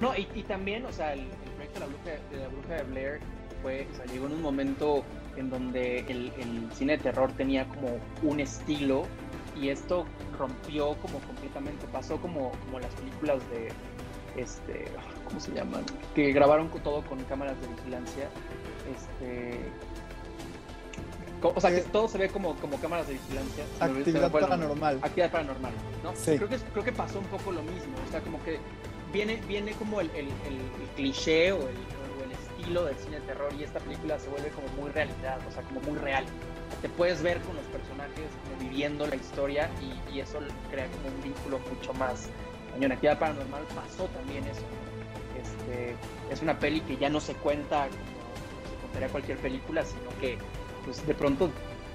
No, y, también, o sea, el, proyecto de la, bruja, de la bruja de Blair fue, o sea, llegó en un momento en donde el, cine de terror tenía como un estilo y esto rompió como completamente, pasó como, como las películas de, este, ¿cómo se llaman? Que grabaron todo con cámaras de vigilancia, este, o sea, que todo se ve como, como cámaras de vigilancia. Actividad paranormal. Actividad paranormal, ¿no? Sí. Creo que, creo que pasó un poco lo mismo, o sea, como que viene, viene como el, el, el, cliché o el, estilo del cine de terror y esta película se vuelve como muy realidad, o sea, como muy real. Te puedes ver con los personajes viviendo la historia y, eso crea como un vínculo mucho más. En Actividad Paranormal pasó también eso. Este, es una peli que ya no se cuenta como se contaría cualquier película, sino que pues de pronto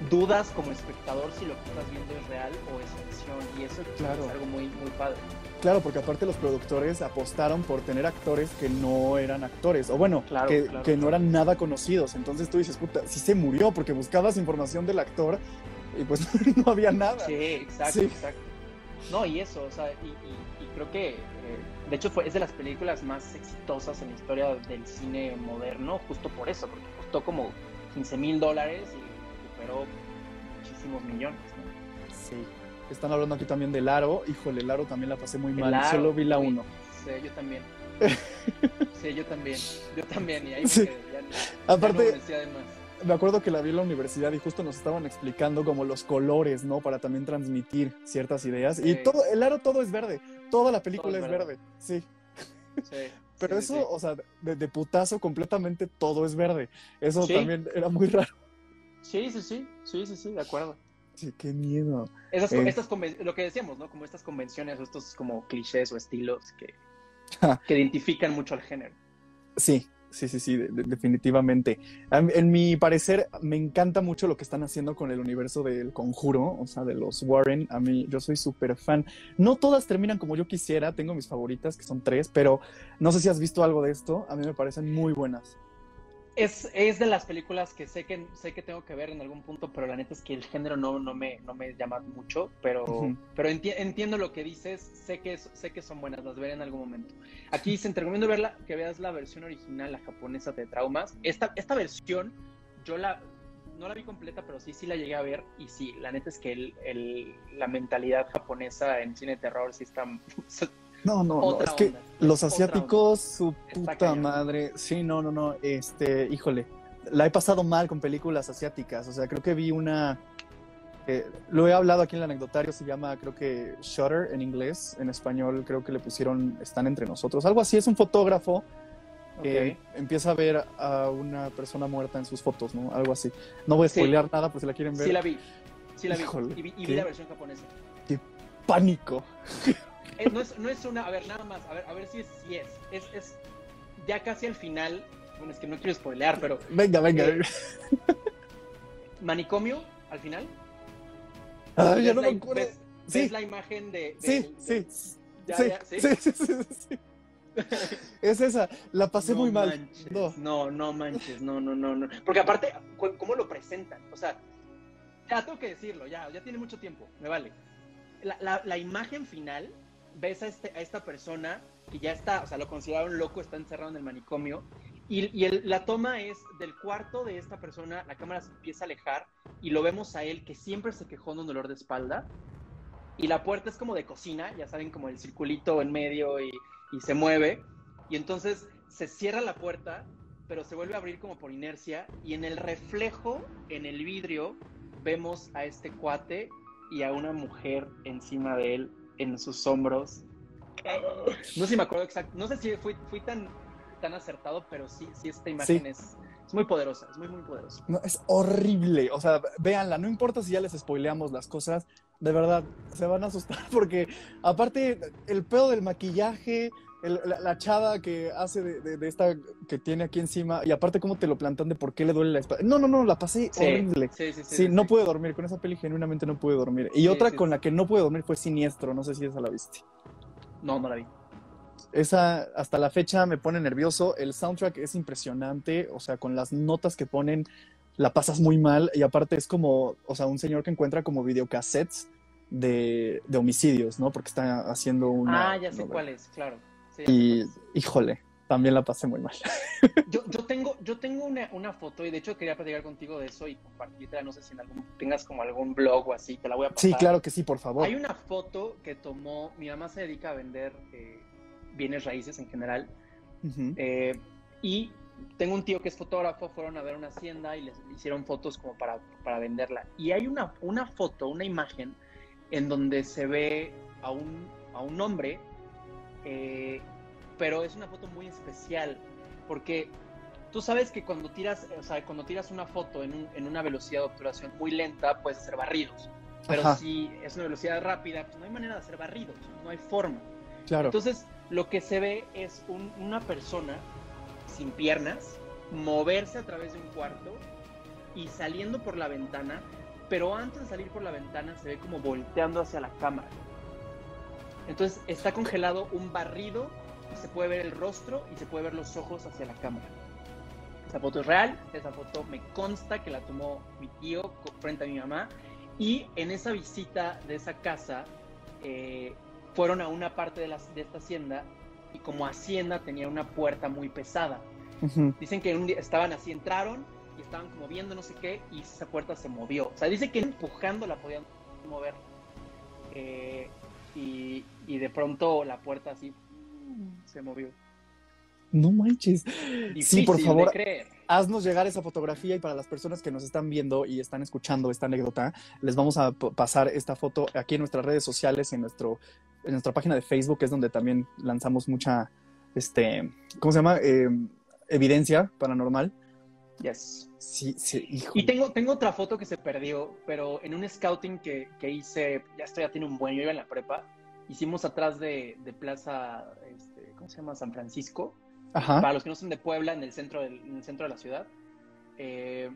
dudas como espectador si lo que estás viendo es real o es ficción y eso claro. es algo muy, muy padre. Claro, porque aparte los productores apostaron por tener actores que no eran actores, o bueno, que, que no eran nada conocidos. Entonces tú dices, puta, sí se murió porque buscabas información del actor y pues no había nada. Sí, exacto, exacto. No, y eso, o sea, y, creo que, eh, de hecho, fue, es de las películas más exitosas en la historia del cine moderno, justo por eso, porque costó como 15 mil dólares y recuperó muchísimos millones. Sí. Están hablando aquí también del Aro. Híjole, el Aro también la pasé muy mal. Solo vi la 1. Sí, yo también. sí, yo también. Yo también. Y ahí Aparte, me acuerdo que la vi en la universidad y justo nos estaban explicando como los colores, ¿no? Para también transmitir ciertas ideas. Y todo, el Aro todo es verde. Toda la película es, verde. Sí. Sí. Pero eso, o sea, de, putazo completamente todo es verde. Eso también era muy raro. Sí, sí, sí, sí, sí, sí, de acuerdo. Sí, qué miedo. Esas, eh. estas lo que decíamos, ¿no? Como estas convenciones o estos como clichés o estilos que, que identifican mucho al género. Sí, Sí, sí, sí, definitivamente. En mi parecer, me encanta mucho lo que están haciendo con el universo del conjuro, o sea, de los Warren. A mí, yo soy súper fan. No todas terminan como yo quisiera, tengo mis favoritas, que son tres, pero no sé si has visto algo de esto. A mí me parecen muy buenas es, es, de las películas que sé que sé que tengo que ver en algún punto, pero la neta es que el género no, no, me, no me llama mucho, pero, pero entiendo lo que dices, sé que, sé que son buenas, las veré en algún momento. Aquí se te recomiendo verla, que veas la versión original, la japonesa de Traumas. Esta, esta versión, yo la, no la vi completa, pero sí, sí la llegué a ver, y sí, la neta es que el, la mentalidad japonesa en cine de terror sí está No, no, no, es que los asiáticos, su puta madre. Sí, no, no, no, este, híjole, la he pasado mal con películas asiáticas, o sea, creo que vi una, lo he hablado aquí en el anecdotario, se llama creo que Shutter en inglés, en español creo que le pusieron Están entre nosotros, algo así, es un fotógrafo que empieza a ver a una persona muerta en sus fotos, ¿no? Algo así. No voy a spoilear nada, pues si la quieren ver. Sí la vi, sí la vi, y, vi, y vi la versión japonesa. ¡Qué pánico! Eh, no, es, no es una, a ver, nada más, a ver, a ver si es, si es, es, es ya casi al final, bueno, es que no quiero spoilear, pero... Venga, venga. Eh, manicomio, al final. Ah, ya no me acuerdo. Ves, sí. la imagen de... sí, sí. sí, sí, sí, sí, Es esa, la pasé muy mal. no. no, no manches, no, no, no, no. Porque aparte, ¿cómo lo presentan? O sea, ya tengo que decirlo, ya, ya tiene mucho tiempo, me vale. La, la, la imagen final ves a, este, a esta persona que ya está, o sea, lo consideraron loco, está encerrado en el manicomio, y, la toma es del cuarto de esta persona, la cámara se empieza a alejar y lo vemos a él que siempre se quejó de un dolor de espalda, y la puerta es como de cocina, ya saben, como el circulito en medio y, y se mueve, y entonces se cierra la puerta, pero se vuelve a abrir como por inercia, y en el reflejo, en el vidrio, vemos a este cuate y a una mujer encima de él en sus hombros. No sé si me acuerdo exacto, no sé si fui, fui tan, tan acertado, pero sí, sí esta imagen es, es, muy poderosa, es muy, muy poderosa. No, es horrible, o sea, véanla, no importa si ya les spoileamos las cosas, de verdad, se van a asustar porque aparte el pedo del maquillaje, la, chava que hace de, esta que tiene aquí encima, y aparte cómo te lo plantan de por qué le duele la espalda. No, no, no, la pasé horrible. Sí, sí, sí, no pude dormir, con esa peli genuinamente no pude dormir. Y otra con la que no pude dormir fue Siniestro, no sé si esa la viste. No, no la vi. Esa hasta la fecha me pone nervioso. El soundtrack es impresionante, o sea, con las notas que ponen la pasas muy mal y aparte es como, o sea, un señor que encuentra como videocassettes de, de homicidios, ¿no? Porque está haciendo una... Ah, ya sé novela. cuál es, claro. Sí, Y, híjole, también la pasé muy mal. Yo, yo tengo, yo tengo una, una foto y de hecho quería platicar contigo de eso y compartirla. No sé si en algún, tengas como algún blog o así, te la voy a pasar. Sí, claro que sí, por favor. Hay una foto que tomó, mi mamá se dedica a vender eh, bienes raíces en general eh, y tengo un tío que es fotógrafo, fueron a ver una hacienda y les hicieron fotos como para, para venderla. Y hay una, una foto, una imagen en donde se ve a un, a un hombre, eh, pero es una foto muy especial porque tú sabes que cuando tiras, o sea, cuando tiras una foto en, un- en una velocidad de obturación muy lenta, puedes hacer barridos. Pero Ajá. si es una velocidad rápida, pues no hay manera de hacer barridos, no hay forma. Claro. Entonces, lo que se ve es un- una persona sin piernas moverse a través de un cuarto y saliendo por la ventana, pero antes de salir por la ventana se ve como volteando hacia la cámara. Entonces, está congelado un barrido, se puede ver el rostro y se puede ver los ojos hacia la cámara. Esa foto es real, esa foto me consta que la tomó mi tío frente a mi mamá y en esa visita de esa casa eh, fueron a una parte de, las- de esta hacienda y como hacienda tenía una puerta muy pesada. Ujú. Dicen que un día estaban así, entraron y estaban como viendo no sé qué y esa puerta se movió. O sea, dice que empujando la podían mover. Eh, y, y de pronto la puerta así se movió. No manches. Difícil por favor. Haznos llegar esa fotografía y para las personas que nos están viendo y están escuchando esta anécdota, les vamos a pasar esta foto aquí en nuestras redes sociales, en, nuestro, en nuestra página de Facebook, que es donde también lanzamos mucha, este, ¿cómo se llama? Eh, evidencia paranormal. Yes. Sí, sí, hijo. Y tengo, tengo otra foto que se perdió, pero en un scouting que, que hice, ya esto ya tiene un buen, yo iba en la prepa, hicimos atrás de, de Plaza, este, ¿cómo se llama? San Francisco. Ajá. Para los que no son de Puebla, en el centro, del, en el centro de la ciudad. Eh,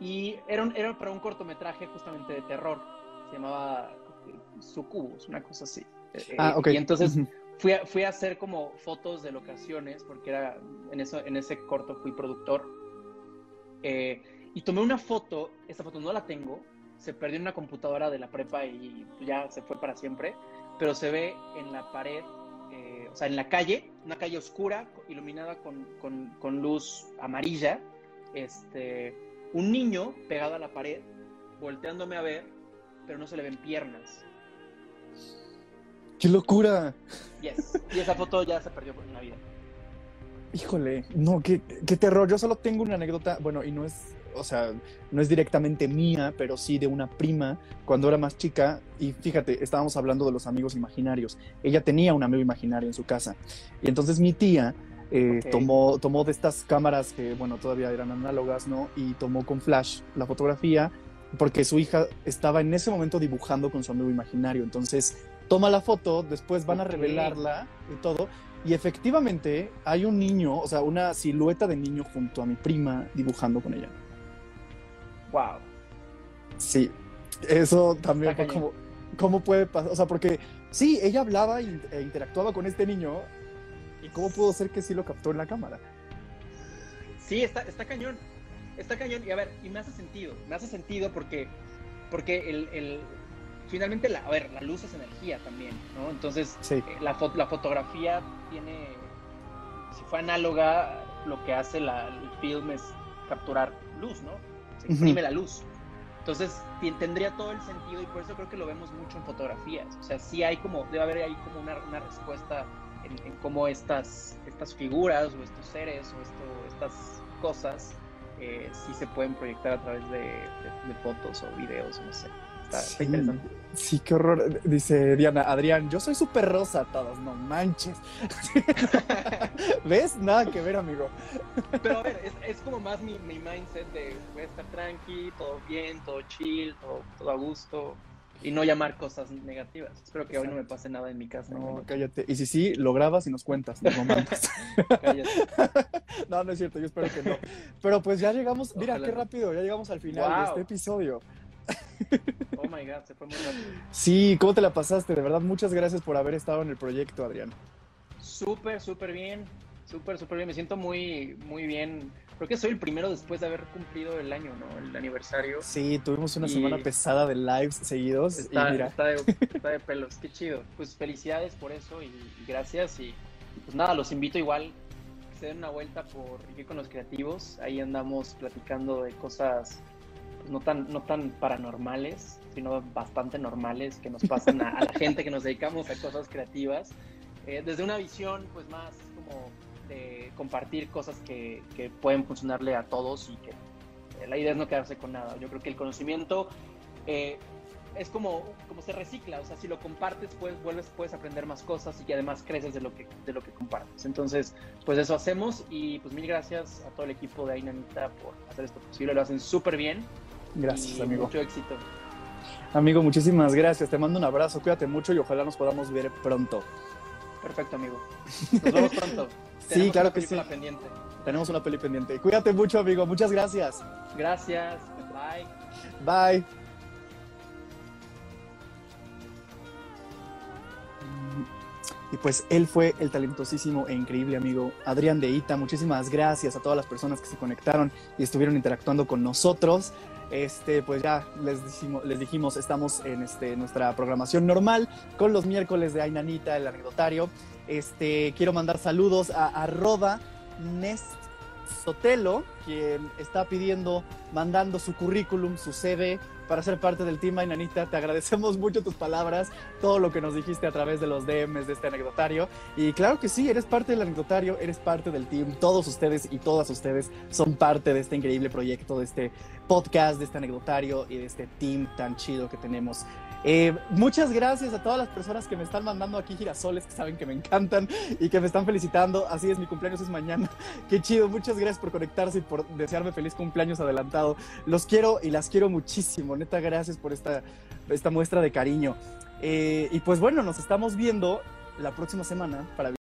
y era, un- era para un cortometraje justamente de terror. Se llamaba eh, Sucubus, una cosa así. Eh, Ah, ok. Y entonces. Fui a, fui a hacer como fotos de locaciones, porque era en, eso, en ese corto fui productor. Eh, y tomé una foto, esta foto no la tengo, se perdió en una computadora de la prepa y ya se fue para siempre, pero se ve en la pared, eh, o sea, en la calle, una calle oscura, iluminada con, con- con luz amarilla, este, un niño pegado a la pared, volteándome a ver, pero no se le ven piernas. ¡Qué locura! Yes. Y esa foto ya se perdió por una vida. Híjole, no, qué, qué terror. Yo solo tengo una anécdota, bueno, y no es, o sea, no es directamente mía, pero sí de una prima cuando era más chica. Y fíjate, estábamos hablando de los amigos imaginarios. Ella tenía un amigo imaginario en su casa. Y entonces mi tía eh, tomó, tomó de estas cámaras que, bueno, todavía eran análogas, ¿no? Y tomó con flash la fotografía porque su hija estaba en ese momento dibujando con su amigo imaginario. Entonces toma la foto, después van a revelarla y todo. Y efectivamente hay un niño, o sea, una silueta de niño junto a mi prima dibujando con ella. Wow. Sí, eso también fue como, ¿cómo puede pasar? O sea, porque sí, ella hablaba y- e interactuaba con este niño. ¿Y cómo pudo ser que sí lo captó en la cámara? Sí, está, está cañón. Está cañón. Y a ver, y me hace sentido. Me hace sentido porque, porque el, el- finalmente, la, a ver, la luz es energía también, ¿no? Entonces, Sí. eh, la, fo- la fotografía tiene, si fue análoga, lo que hace la- el film es capturar luz, ¿no? Se imprime la luz. Entonces, tendría todo el sentido y por eso creo que lo vemos mucho en fotografías. O sea, sí hay como, debe haber ahí como una, una respuesta en, en cómo estas, estas figuras o estos seres o esto, estas cosas eh, sí se pueden proyectar a través de, de- de fotos o videos, no sé. Está, está Sí. interesante. Sí, qué horror. Dice Diana, Adrián, yo soy súper rosa todos, no manches. ¿Ves? Nada que ver, amigo. Pero a ver, es, es como más mi, mi mindset de voy a estar tranqui, todo bien, todo chill, todo, todo a gusto y no llamar cosas negativas. Espero que hoy no me pase nada en mi casa. No, No, cállate. Y si sí, lo grabas y nos cuentas, nos lo mandas. cállate. no, no es cierto, yo espero que no. Pero pues ya llegamos, mira Ojalá qué rápido, ya llegamos al final de este episodio. Oh my god, se fue muy rápido. Sí, ¿cómo te la pasaste? De verdad, muchas gracias por haber estado en el proyecto, Adrián. Súper, súper bien. súper, súper bien. Me siento muy, muy bien. Creo que soy el primero después de haber cumplido el año, ¿no? El aniversario. Sí, tuvimos una semana pesada de lives seguidos. Está, y mira. Está, de, está, de, pelos, qué chido. Pues felicidades por eso y, y gracias. Y, pues nada, los invito igual que se den una vuelta por Vivir con los Creativos. Ahí andamos platicando de cosas no, tan, no tan paranormales, sino bastante normales que nos pasan a, a la gente que nos dedicamos a cosas creativas. Eh, desde una visión pues más como de compartir cosas que, que, pueden funcionarle a todos y que eh, la idea es no quedarse con nada. Yo creo que el conocimiento eh, es como, como se recicla, o sea, si lo compartes, pues vuelves, puedes aprender más cosas y que además creces de lo que, de lo que compartes. Entonces, pues eso hacemos y pues mil gracias a todo el equipo de Ainanita por hacer esto posible, lo hacen súper bien. Gracias, y amigo. Mucho éxito. Amigo, muchísimas gracias. Te mando un abrazo, cuídate mucho y ojalá nos podamos ver pronto. Perfecto, amigo. Nos vemos pronto. sí, claro que sí. Pendiente. Tenemos una peli pendiente. Cuídate mucho, amigo. Muchas gracias. Gracias. Bye. Bye. Y pues él fue el talentosísimo e increíble amigo Adrián de Ita. Muchísimas gracias a todas las personas que se conectaron y estuvieron interactuando con nosotros. Este, pues ya les dijimos, les dijimos estamos en este, nuestra programación normal con los miércoles de Ainanita, el anecdotario. Este, quiero mandar saludos a arroba Nest Sotelo, quien está pidiendo, mandando su currículum, su CV para ser parte del Team Ainanita. Te agradecemos mucho tus palabras, todo lo que nos dijiste a través de los DMs de este anecdotario. Y claro que sí, eres parte del anecdotario, eres parte del team. Todos ustedes y todas ustedes son parte de este increíble proyecto, de este podcast, de este anecdotario y de este team tan chido que tenemos. Eh, muchas gracias a todas las personas que me están mandando aquí girasoles, que saben que me encantan y que me están felicitando. Así es, mi cumpleaños es mañana. Qué chido, muchas gracias por conectarse y por desearme feliz cumpleaños adelantado. Los quiero y las quiero muchísimo. Neta, gracias por esta, esta muestra de cariño. Eh, y pues bueno, nos estamos viendo la próxima semana para